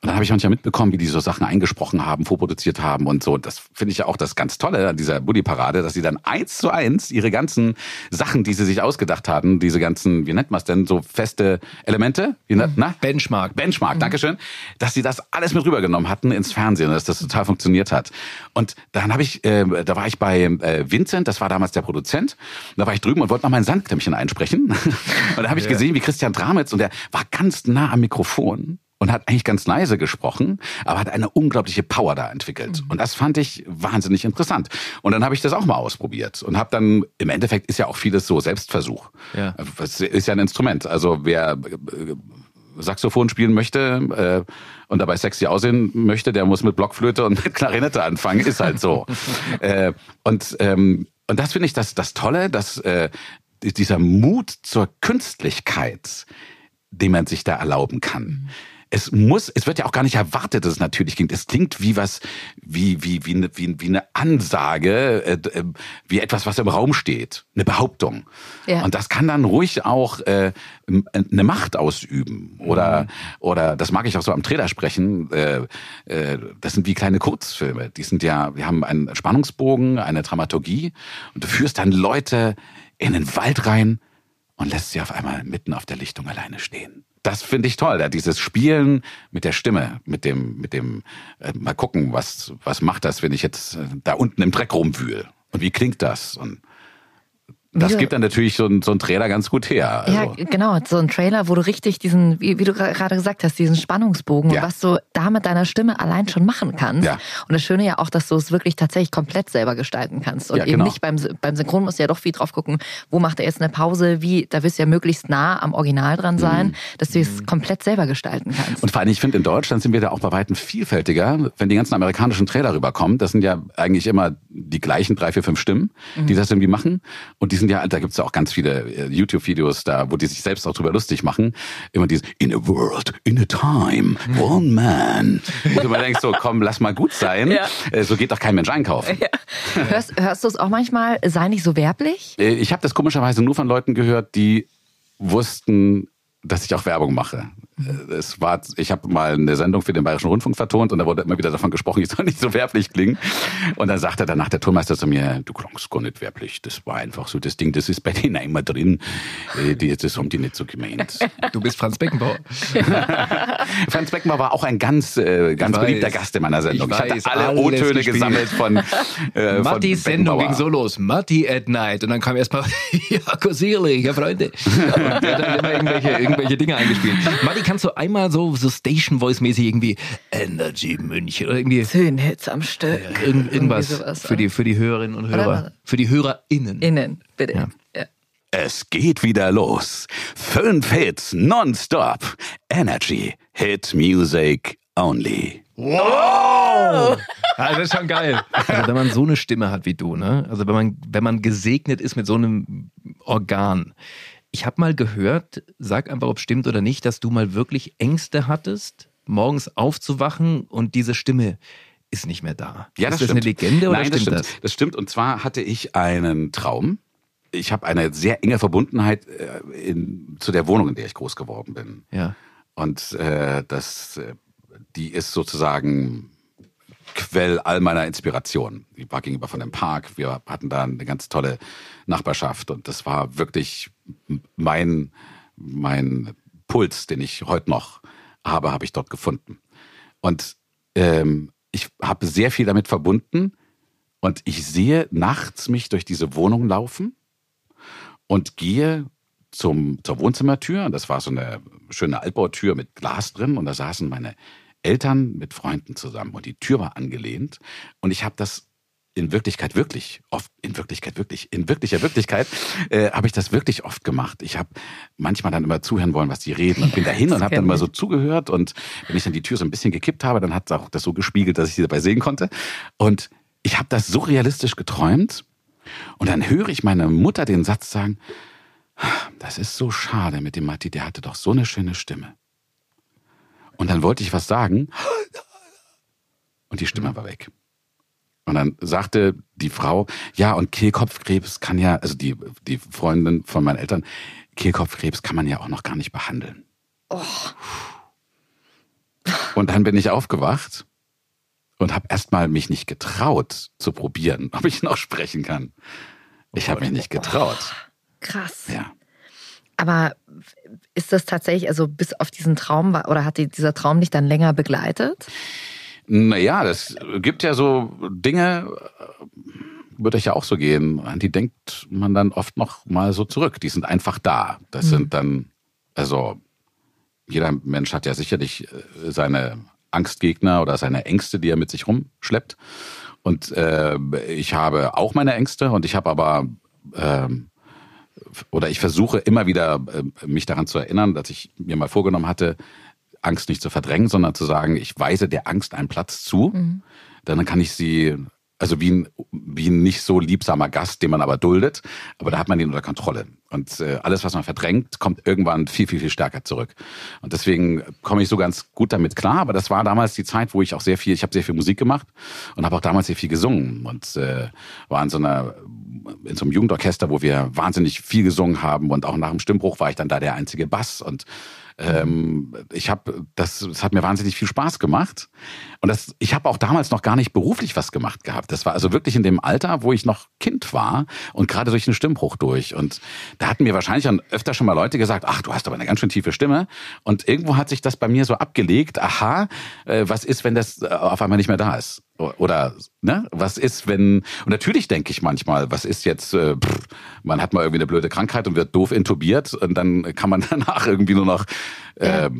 Und dann habe ich manchmal mitbekommen, wie die so Sachen eingesprochen haben, vorproduziert haben und so. Das finde ich ja auch das ganz Tolle an dieser Bully-Parade, dass sie dann eins zu eins ihre ganzen Sachen, die sie sich ausgedacht hatten, diese ganzen, wie nennt man es denn, so feste Elemente? Wie, nennt- na? Benchmark. Benchmark, Dankeschön. Dass sie das alles mit rübergenommen hatten ins Fernsehen, dass das total funktioniert hat. Und dann habe ich, äh, da war ich bei äh, Vincent, das war damals der Produzent. Da war ich drüben und wollte noch mein Sandknämmchen einsprechen. *laughs* und da habe ich Ja. gesehen, wie Christian Dramitz, und der war ganz nah am Mikrofon und hat eigentlich ganz leise gesprochen, aber hat eine unglaubliche Power da entwickelt. Und das fand ich wahnsinnig interessant. Und dann habe ich das auch mal ausprobiert und habe dann, im Endeffekt ist ja auch vieles so Selbstversuch. Ja. Es ist ja ein Instrument. Also wer äh, Saxophon spielen möchte äh, und dabei sexy aussehen möchte, der muss mit Blockflöte und mit Klarinette anfangen. Ist halt so. *laughs* äh, und ähm, und das finde ich das das Tolle, dass äh, dieser Mut zur Künstlichkeit, den man sich da erlauben kann. Es muss, es wird ja auch gar nicht erwartet, dass es natürlich klingt. Es klingt wie was, wie, wie, wie, eine, wie, wie eine Ansage, äh, äh, wie etwas, was im Raum steht. Eine Behauptung. Ja. Und das kann dann ruhig auch äh, eine Macht ausüben. Oder, oder das mag ich auch so am Trailer sprechen. Äh, äh, das sind wie kleine Kurzfilme. Die sind ja, wir haben einen Spannungsbogen, eine Dramaturgie und du führst dann Leute in den Wald rein und lässt sie auf einmal mitten auf der Lichtung alleine stehen. Das finde ich toll, da dieses Spielen mit der Stimme, mit dem, mit dem, äh, mal gucken, was, was macht das, wenn ich jetzt äh, da unten im Dreck rumwühl? Und wie klingt das? Und das Wie- gibt dann natürlich so ein, so ein Trailer ganz gut her. Also, Ja, genau, so ein Trailer, wo du richtig diesen, wie, wie du gerade gesagt hast, diesen Spannungsbogen, Ja. was du da mit deiner Stimme allein schon machen kannst. Ja. Und das Schöne ja auch, dass du es wirklich tatsächlich komplett selber gestalten kannst. Und Ja, eben genau. nicht beim, beim Synchron musst du ja doch viel drauf gucken, wo macht er jetzt eine Pause, wie, da wirst du ja möglichst nah am Original dran sein, dass du es komplett selber gestalten kannst. Mhm. Und vor allem, ich finde, in Deutschland sind wir da auch bei weitem vielfältiger. Wenn die ganzen amerikanischen Trailer rüberkommen, das sind ja eigentlich immer die gleichen drei, vier, fünf Stimmen, die Mhm. das irgendwie machen. Und die sind ja, da gibt's ja auch ganz viele äh, YouTube-Videos da, wo die sich selbst auch drüber lustig machen. Immer dieses In a world, in a time, one man. Und du mal denkst so, komm, lass mal gut sein. Ja. Äh, So geht doch kein Mensch einkaufen. Hörst, hörst du es auch manchmal, sei nicht so werblich? Äh, Ich habe das komischerweise nur von Leuten gehört, die wussten, dass ich auch Werbung mache. Äh, Es war, ich habe mal eine Sendung für den Bayerischen Rundfunk vertont und da wurde immer wieder davon gesprochen, ich soll nicht so werblich klingen. Und dann sagte danach der Tonmeister zu mir, du klangst gar nicht werblich. Das war einfach so das Ding, das ist bei denen immer drin. Äh, die- Das haben die nicht so gemeint. Du bist Franz Beckenbauer. *laughs* Franz Beckenbauer war auch ein ganz, äh, ganz Ich beliebter weiß. Gast in meiner Sendung. Ich, Ich hatte weiß, alle O-Töne gesammelt von, äh, von Mattis Sendung Beckenbauer. ging so los. Matti at night. Und dann kam erstmal, *laughs* ja, Kosierli, ja, Freunde. *laughs* Und der hat dann immer irgendwelche, irgendwelche Dinge eingespielt. Matti, kannst du einmal so, so Station Voice mäßig irgendwie Energy München oder irgendwie Zehn Hits am Stück. irgend, irgendwas sowas, für die, für die Hörerinnen und Hörer. Für die HörerInnen. Innen, bitte. Ja. Ja. Es geht wieder los. Fünf Hits nonstop. Energy Hit Music Only. Wow! *laughs* Ja, das ist schon geil. Also wenn man so eine Stimme hat wie du, ne? Also wenn man, wenn man gesegnet ist mit so einem Organ. Ich habe mal gehört, sag einfach, ob stimmt oder nicht, dass du mal wirklich Ängste hattest, morgens aufzuwachen und diese Stimme ist nicht mehr da. Ja, ist das das stimmt. eine Legende oder Nein, stimmt das das? stimmt. Das stimmt. Und zwar hatte ich einen Traum. Ich habe eine sehr enge Verbundenheit äh, in, zu der Wohnung, in der ich groß geworden bin. Ja. Und äh, das, äh, die ist sozusagen Quell all meiner Inspiration. Ich war gegenüber von dem Park. Wir hatten da eine ganz tolle Nachbarschaft und das war wirklich mein mein Puls, den ich heute noch habe, habe ich dort gefunden. Und ähm, ich habe sehr viel damit verbunden und ich sehe nachts mich durch diese Wohnung laufen und gehe zum, zur Wohnzimmertür. Und das war so eine schöne Altbautür mit Glas drin. Und da saßen meine Eltern mit Freunden zusammen. Und die Tür war angelehnt. Und ich habe das in Wirklichkeit wirklich oft, in Wirklichkeit wirklich, in wirklicher Wirklichkeit äh, habe ich das wirklich oft gemacht. Ich habe manchmal dann immer zuhören wollen, was die reden und bin *laughs* dahin das und habe dann mal ich. so zugehört und wenn ich dann die Tür so ein bisschen gekippt habe, dann hat auch das so gespiegelt, dass ich sie dabei sehen konnte. Und ich habe das so realistisch geträumt und dann höre ich meine Mutter den Satz sagen, das ist so schade mit dem Matti, der hatte doch so eine schöne Stimme. Und dann wollte ich was sagen und die Stimme war weg. Und dann sagte die Frau, ja, und Kehlkopfkrebs kann ja, also die, die Freundin von meinen Eltern, Kehlkopfkrebs kann man ja auch noch gar nicht behandeln. Und dann bin ich aufgewacht und habe erstmal mich nicht getraut zu probieren, ob ich noch sprechen kann. Ich habe mich nicht getraut. Krass. Ja. Aber ist das tatsächlich, also bis auf diesen Traum, war- oder hat die, dieser Traum dich dann länger begleitet? Naja, das gibt ja so Dinge, äh, würde euch ja auch so gehen, an die denkt man dann oft noch mal so zurück. Die sind einfach da. Das Mhm. sind dann, also jeder Mensch hat ja sicherlich äh, seine Angstgegner oder seine Ängste, die er mit sich rumschleppt. Und äh, ich habe auch meine Ängste und ich habe aber ähm, oder ich versuche immer wieder äh, mich daran zu erinnern, dass ich mir mal vorgenommen hatte, Angst nicht zu verdrängen, sondern zu sagen, ich weise der Angst einen Platz zu. Dann kann ich sie, also wie ein, wie ein nicht so liebsamer Gast, den man aber duldet, aber da hat man ihn unter Kontrolle. Und äh, alles, was man verdrängt, kommt irgendwann viel, viel, viel stärker zurück. Und deswegen komme ich so ganz gut damit klar. Aber das war damals die Zeit, wo ich auch sehr viel, ich habe sehr viel Musik gemacht und habe auch damals sehr viel gesungen und äh, war in so einer in so einem Jugendorchester, wo wir wahnsinnig viel gesungen haben und auch nach dem Stimmbruch war ich dann da der einzige Bass und ähm, ich habe das, das hat mir wahnsinnig viel Spaß gemacht und das, ich habe auch damals noch gar nicht beruflich was gemacht gehabt. Das war also wirklich in dem Alter, wo ich noch Kind war und gerade durch den Stimmbruch durch und da hatten mir wahrscheinlich dann öfter schon mal Leute gesagt, ach, du hast aber eine ganz schön tiefe Stimme und irgendwo hat sich das bei mir so abgelegt. Aha, äh, was ist, wenn das äh, auf einmal nicht mehr da ist? Oder ne, was ist, wenn und natürlich denke ich manchmal, was ist jetzt, äh, pff, man hat mal irgendwie eine blöde Krankheit und wird doof intubiert und dann kann man *laughs* danach irgendwie nur noch äh,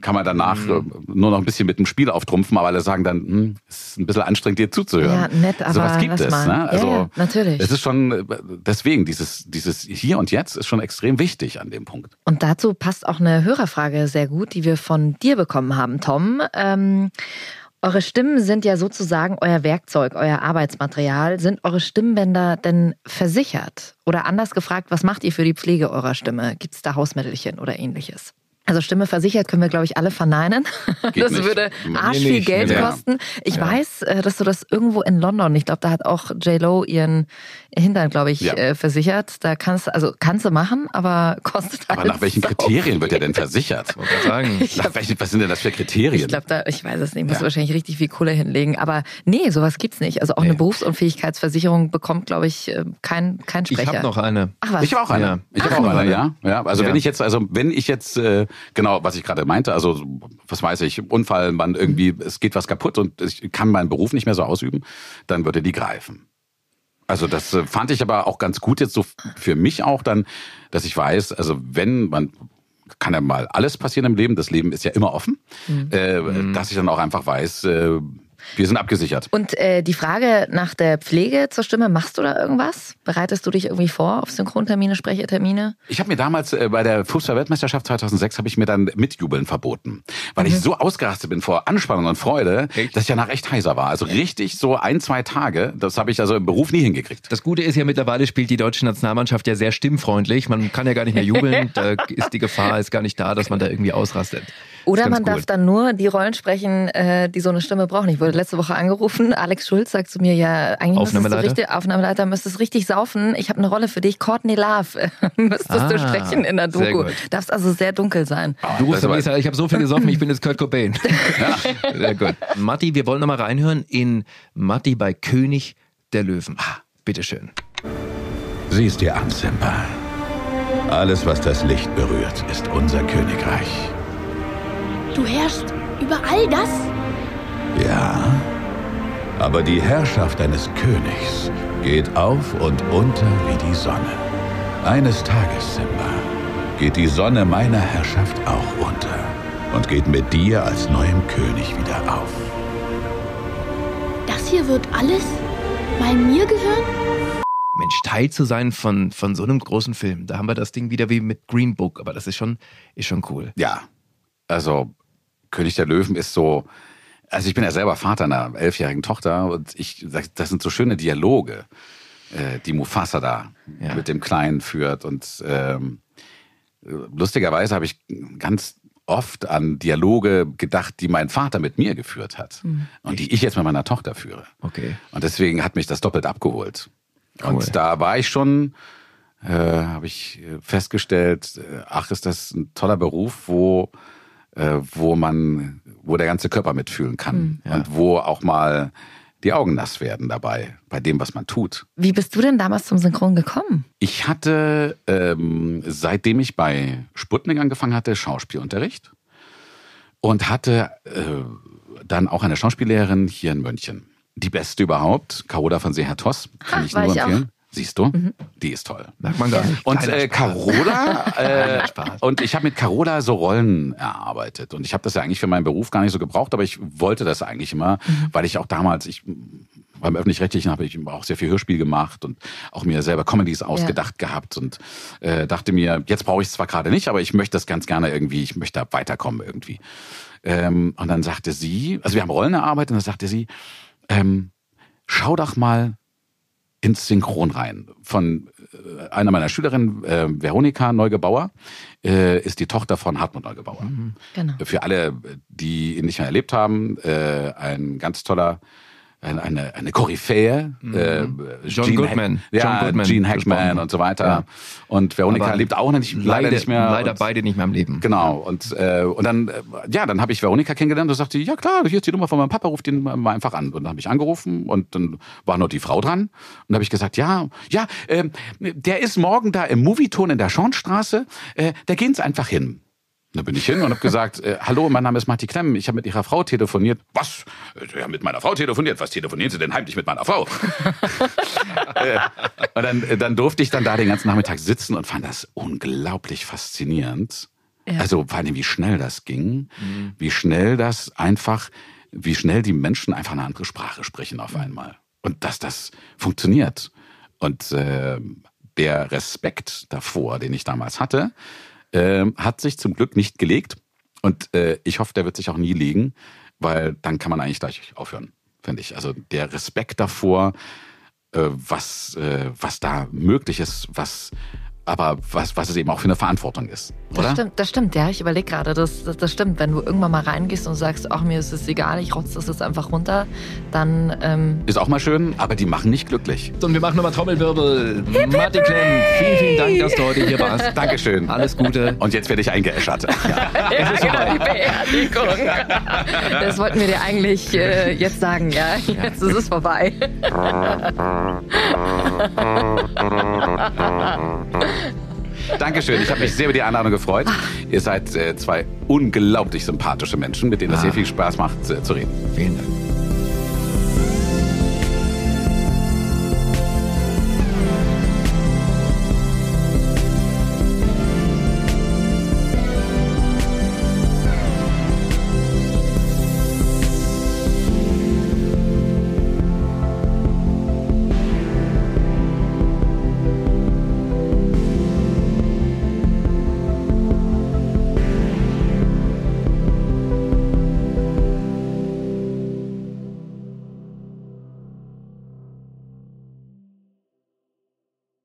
kann man danach äh, nur noch ein bisschen mit dem Spiel auftrumpfen, aber alle sagen dann, hm, es ist ein bisschen anstrengend, dir zuzuhören. Ja, nett, aber Sowas gibt lass es, ne? Also ja, natürlich. es ist schon äh, deswegen dieses dieses hier und jetzt ist schon extrem wichtig an dem Punkt. Und dazu passt auch eine Hörerfrage sehr gut, die wir von dir bekommen haben, Tom. Ähm, eure Stimmen sind ja sozusagen euer Werkzeug, euer Arbeitsmaterial. Sind eure Stimmbänder denn versichert? Oder anders gefragt, was macht ihr für die Pflege eurer Stimme? Gibt es da Hausmittelchen oder ähnliches? Also Stimme versichert können wir, glaube ich, alle verneinen. Geht das nicht. würde arsch viel. Geld Ja. kosten. Ich Ja. weiß, äh, dass du das irgendwo in London, ich glaube, da hat auch J-Lo ihren Hintern, glaube ich, Ja. äh, versichert. Da kannst also kannst du machen, aber *laughs* kostet halt Aber nach welchen sau Kriterien wird er denn versichert? sagen. Nach welchen, was sind denn das für Kriterien? Ich glaube, da, ich weiß es nicht, muss Ja. wahrscheinlich richtig viel Kohle hinlegen. Aber nee, sowas gibt's nicht. Also auch eine Berufsunfähigkeitsversicherung bekommt, glaube ich, äh, kein, kein Ich Sprecher. habe noch eine. Ach was. Ich habe auch eine. Ja. Ich habe auch eine, eine. ja. ja. Also Ja. wenn ich jetzt, also wenn ich jetzt, äh, genau, was ich gerade meinte, also was weiß ich, Unfall, man irgendwie, es geht was kaputt und ich kann meinen Beruf nicht mehr so ausüben, dann würde die greifen. Also das äh, fand ich aber auch ganz gut jetzt so für mich auch dann, dass ich weiß, also wenn man kann ja mal alles passieren im Leben, das Leben ist ja immer offen, äh, dass ich dann auch einfach weiß, äh, wir sind abgesichert. Und äh, die Frage nach der Pflege zur Stimme, machst du da irgendwas? Bereitest du dich irgendwie vor auf Synchrontermine, Sprechertermine? Ich habe mir damals äh, bei der Fußball-Weltmeisterschaft 2006 habe ich mir dann Mitjubeln verboten, weil Mhm. ich so ausgerastet bin vor Anspannung und Freude, dass ich danach echt heiser war. Also richtig so ein, zwei Tage, das habe ich also im Beruf nie hingekriegt. Das Gute ist ja mittlerweile spielt die deutsche Nationalmannschaft ja sehr stimmfreundlich. Man kann ja gar nicht mehr jubeln. *laughs* Da ist die Gefahr ist gar nicht da, dass man da irgendwie ausrastet. Oder man darf cool. dann nur die Rollen sprechen, äh, die so eine Stimme brauchen. Ich wurde letzte Woche angerufen. *laughs* Alex Schulz sagt zu mir, ja, eigentlich müsstest du richtig, Aufnahmeleiter müsstest richtig saufen. Ich habe eine Rolle für dich, Courtney Love. *laughs* müsstest du Ah, sprechen in der Doku. Darfst also sehr dunkel sein. Du rufst aber- aber, ich, habe so viel gesoffen, ich bin jetzt Kurt Cobain. *laughs* Sehr gut. Matti, wir wollen noch mal reinhören in Matti bei König der Löwen. Bitteschön. Sieh's dir an, Simba. Alles, was das Licht berührt, ist unser Königreich. Du herrschst über all das? Ja, aber die Herrschaft eines Königs geht auf und unter wie die Sonne. Eines Tages, Simba, geht die Sonne meiner Herrschaft auch unter und geht mit dir als neuem König wieder auf. Das hier wird alles mal mir gehören? Mensch, Teil zu sein von, von so einem großen Film. Da haben wir das Ding wieder wie mit Green Book, aber das ist schon, ist schon cool. Ja, also König der Löwen ist so, also ich bin ja selber Vater einer elfjährigen Tochter und ich, das sind so schöne Dialoge, äh, die Mufasa da Ja. mit dem Kleinen führt und ähm, lustigerweise habe ich ganz oft an Dialoge gedacht, die mein Vater mit mir geführt hat und die ich jetzt mit meiner Tochter führe. Okay. Und deswegen hat mich das doppelt abgeholt. Cool. Und da war ich schon, äh, habe ich festgestellt, äh, ach, ist das ein toller Beruf, wo äh, wo man, wo der ganze Körper mitfühlen kann Mhm. und wo auch mal die Augen nass werden dabei, bei dem, was man tut. Wie bist du denn damals zum Synchron gekommen? Ich hatte, ähm, seitdem ich bei Sputnik angefangen hatte, Schauspielunterricht und hatte äh, dann auch eine Schauspiellehrerin hier in München. Die beste überhaupt, Carola von Seher-Toss, kann Ah, ich nur empfehlen. Siehst du? Die ist toll. Merkt man gar nicht. Und äh. Carola, *laughs* äh, und ich habe mit Carola so Rollen erarbeitet. Und ich habe das ja eigentlich für meinen Beruf gar nicht so gebraucht, aber ich wollte das eigentlich immer, weil ich auch damals, ich beim öffentlich-rechtlichen habe ich auch sehr viel Hörspiel gemacht und auch mir selber Comedies ausgedacht gehabt und äh, dachte mir, jetzt brauche ich es zwar gerade nicht, aber ich möchte das ganz gerne irgendwie, ich möchte da weiterkommen irgendwie. Ähm, und dann sagte sie, also wir haben Rollen erarbeitet und dann sagte sie, ähm, schau doch mal ins Synchron rein. Von äh, einer meiner Schülerinnen, äh, Veronika Neugebauer, äh, ist die Tochter von Hartmut Neugebauer. Genau. Für alle, die ihn nicht mehr erlebt haben, äh, ein ganz toller, eine, eine, eine Koryphäe. Äh, Mhm. John Gene Goodman. Ja, John Goodman Gene Hackman gesprochen. und so weiter. Ja. Und Veronika Aber lebt auch nicht, leider, leider nicht mehr. Leider und, beide nicht mehr am Leben. Genau. Und, äh, und dann, äh, ja, dann habe ich Veronika kennengelernt und sagte, ja klar, hier ist die Nummer von meinem Papa, ruft den mal einfach an. Und dann habe ich angerufen und dann war noch die Frau dran. Und dann habe ich gesagt, ja, ja, ähm, der ist morgen da im Movieton in der Schornstraße. Äh, da gehen Sie einfach hin. Da bin ich hin und habe gesagt, äh, hallo, mein Name ist Marti Klemm, ich habe mit Ihrer Frau telefoniert. Was? Äh, Ja, mit meiner Frau telefoniert? Was telefonieren Sie denn heimlich mit meiner Frau? *laughs* äh, und dann, äh, dann durfte ich dann da den ganzen Nachmittag sitzen und fand das unglaublich faszinierend. Ja. Also vor allem, wie schnell das ging, wie schnell das einfach, wie schnell die Menschen einfach eine andere Sprache sprechen auf einmal. Und dass das funktioniert. Und äh, der Respekt davor, den ich damals hatte, äh, hat sich zum Glück nicht gelegt. Und äh, ich hoffe, der wird sich auch nie legen, weil dann kann man eigentlich gleich aufhören, finde ich. Also der Respekt davor, äh, was, äh, was da möglich ist, was aber was, was es eben auch für eine Verantwortung ist. Das Oder? stimmt, das stimmt, ja. Ich überlege gerade, das, das, das stimmt. Wenn du irgendwann mal reingehst und sagst, ach, mir ist es egal, ich rotze das jetzt einfach runter, dann ähm, Ist auch mal schön, aber die machen nicht glücklich. Und wir machen nochmal Trommelwirbel. Martin Klemm, vielen, vielen Dank, dass du heute hier warst. Dankeschön. Alles Gute. Und jetzt werde ich eingeäschert. ja, *laughs* genau, die Beerdigung. *laughs* Das wollten wir dir eigentlich äh, jetzt sagen, ja. Jetzt ist es vorbei. *laughs* Dankeschön. Ich habe mich sehr über die Einladung gefreut. Ihr seid äh, zwei unglaublich sympathische Menschen, mit denen es Ah. sehr viel Spaß macht äh, zu reden. Vielen Dank.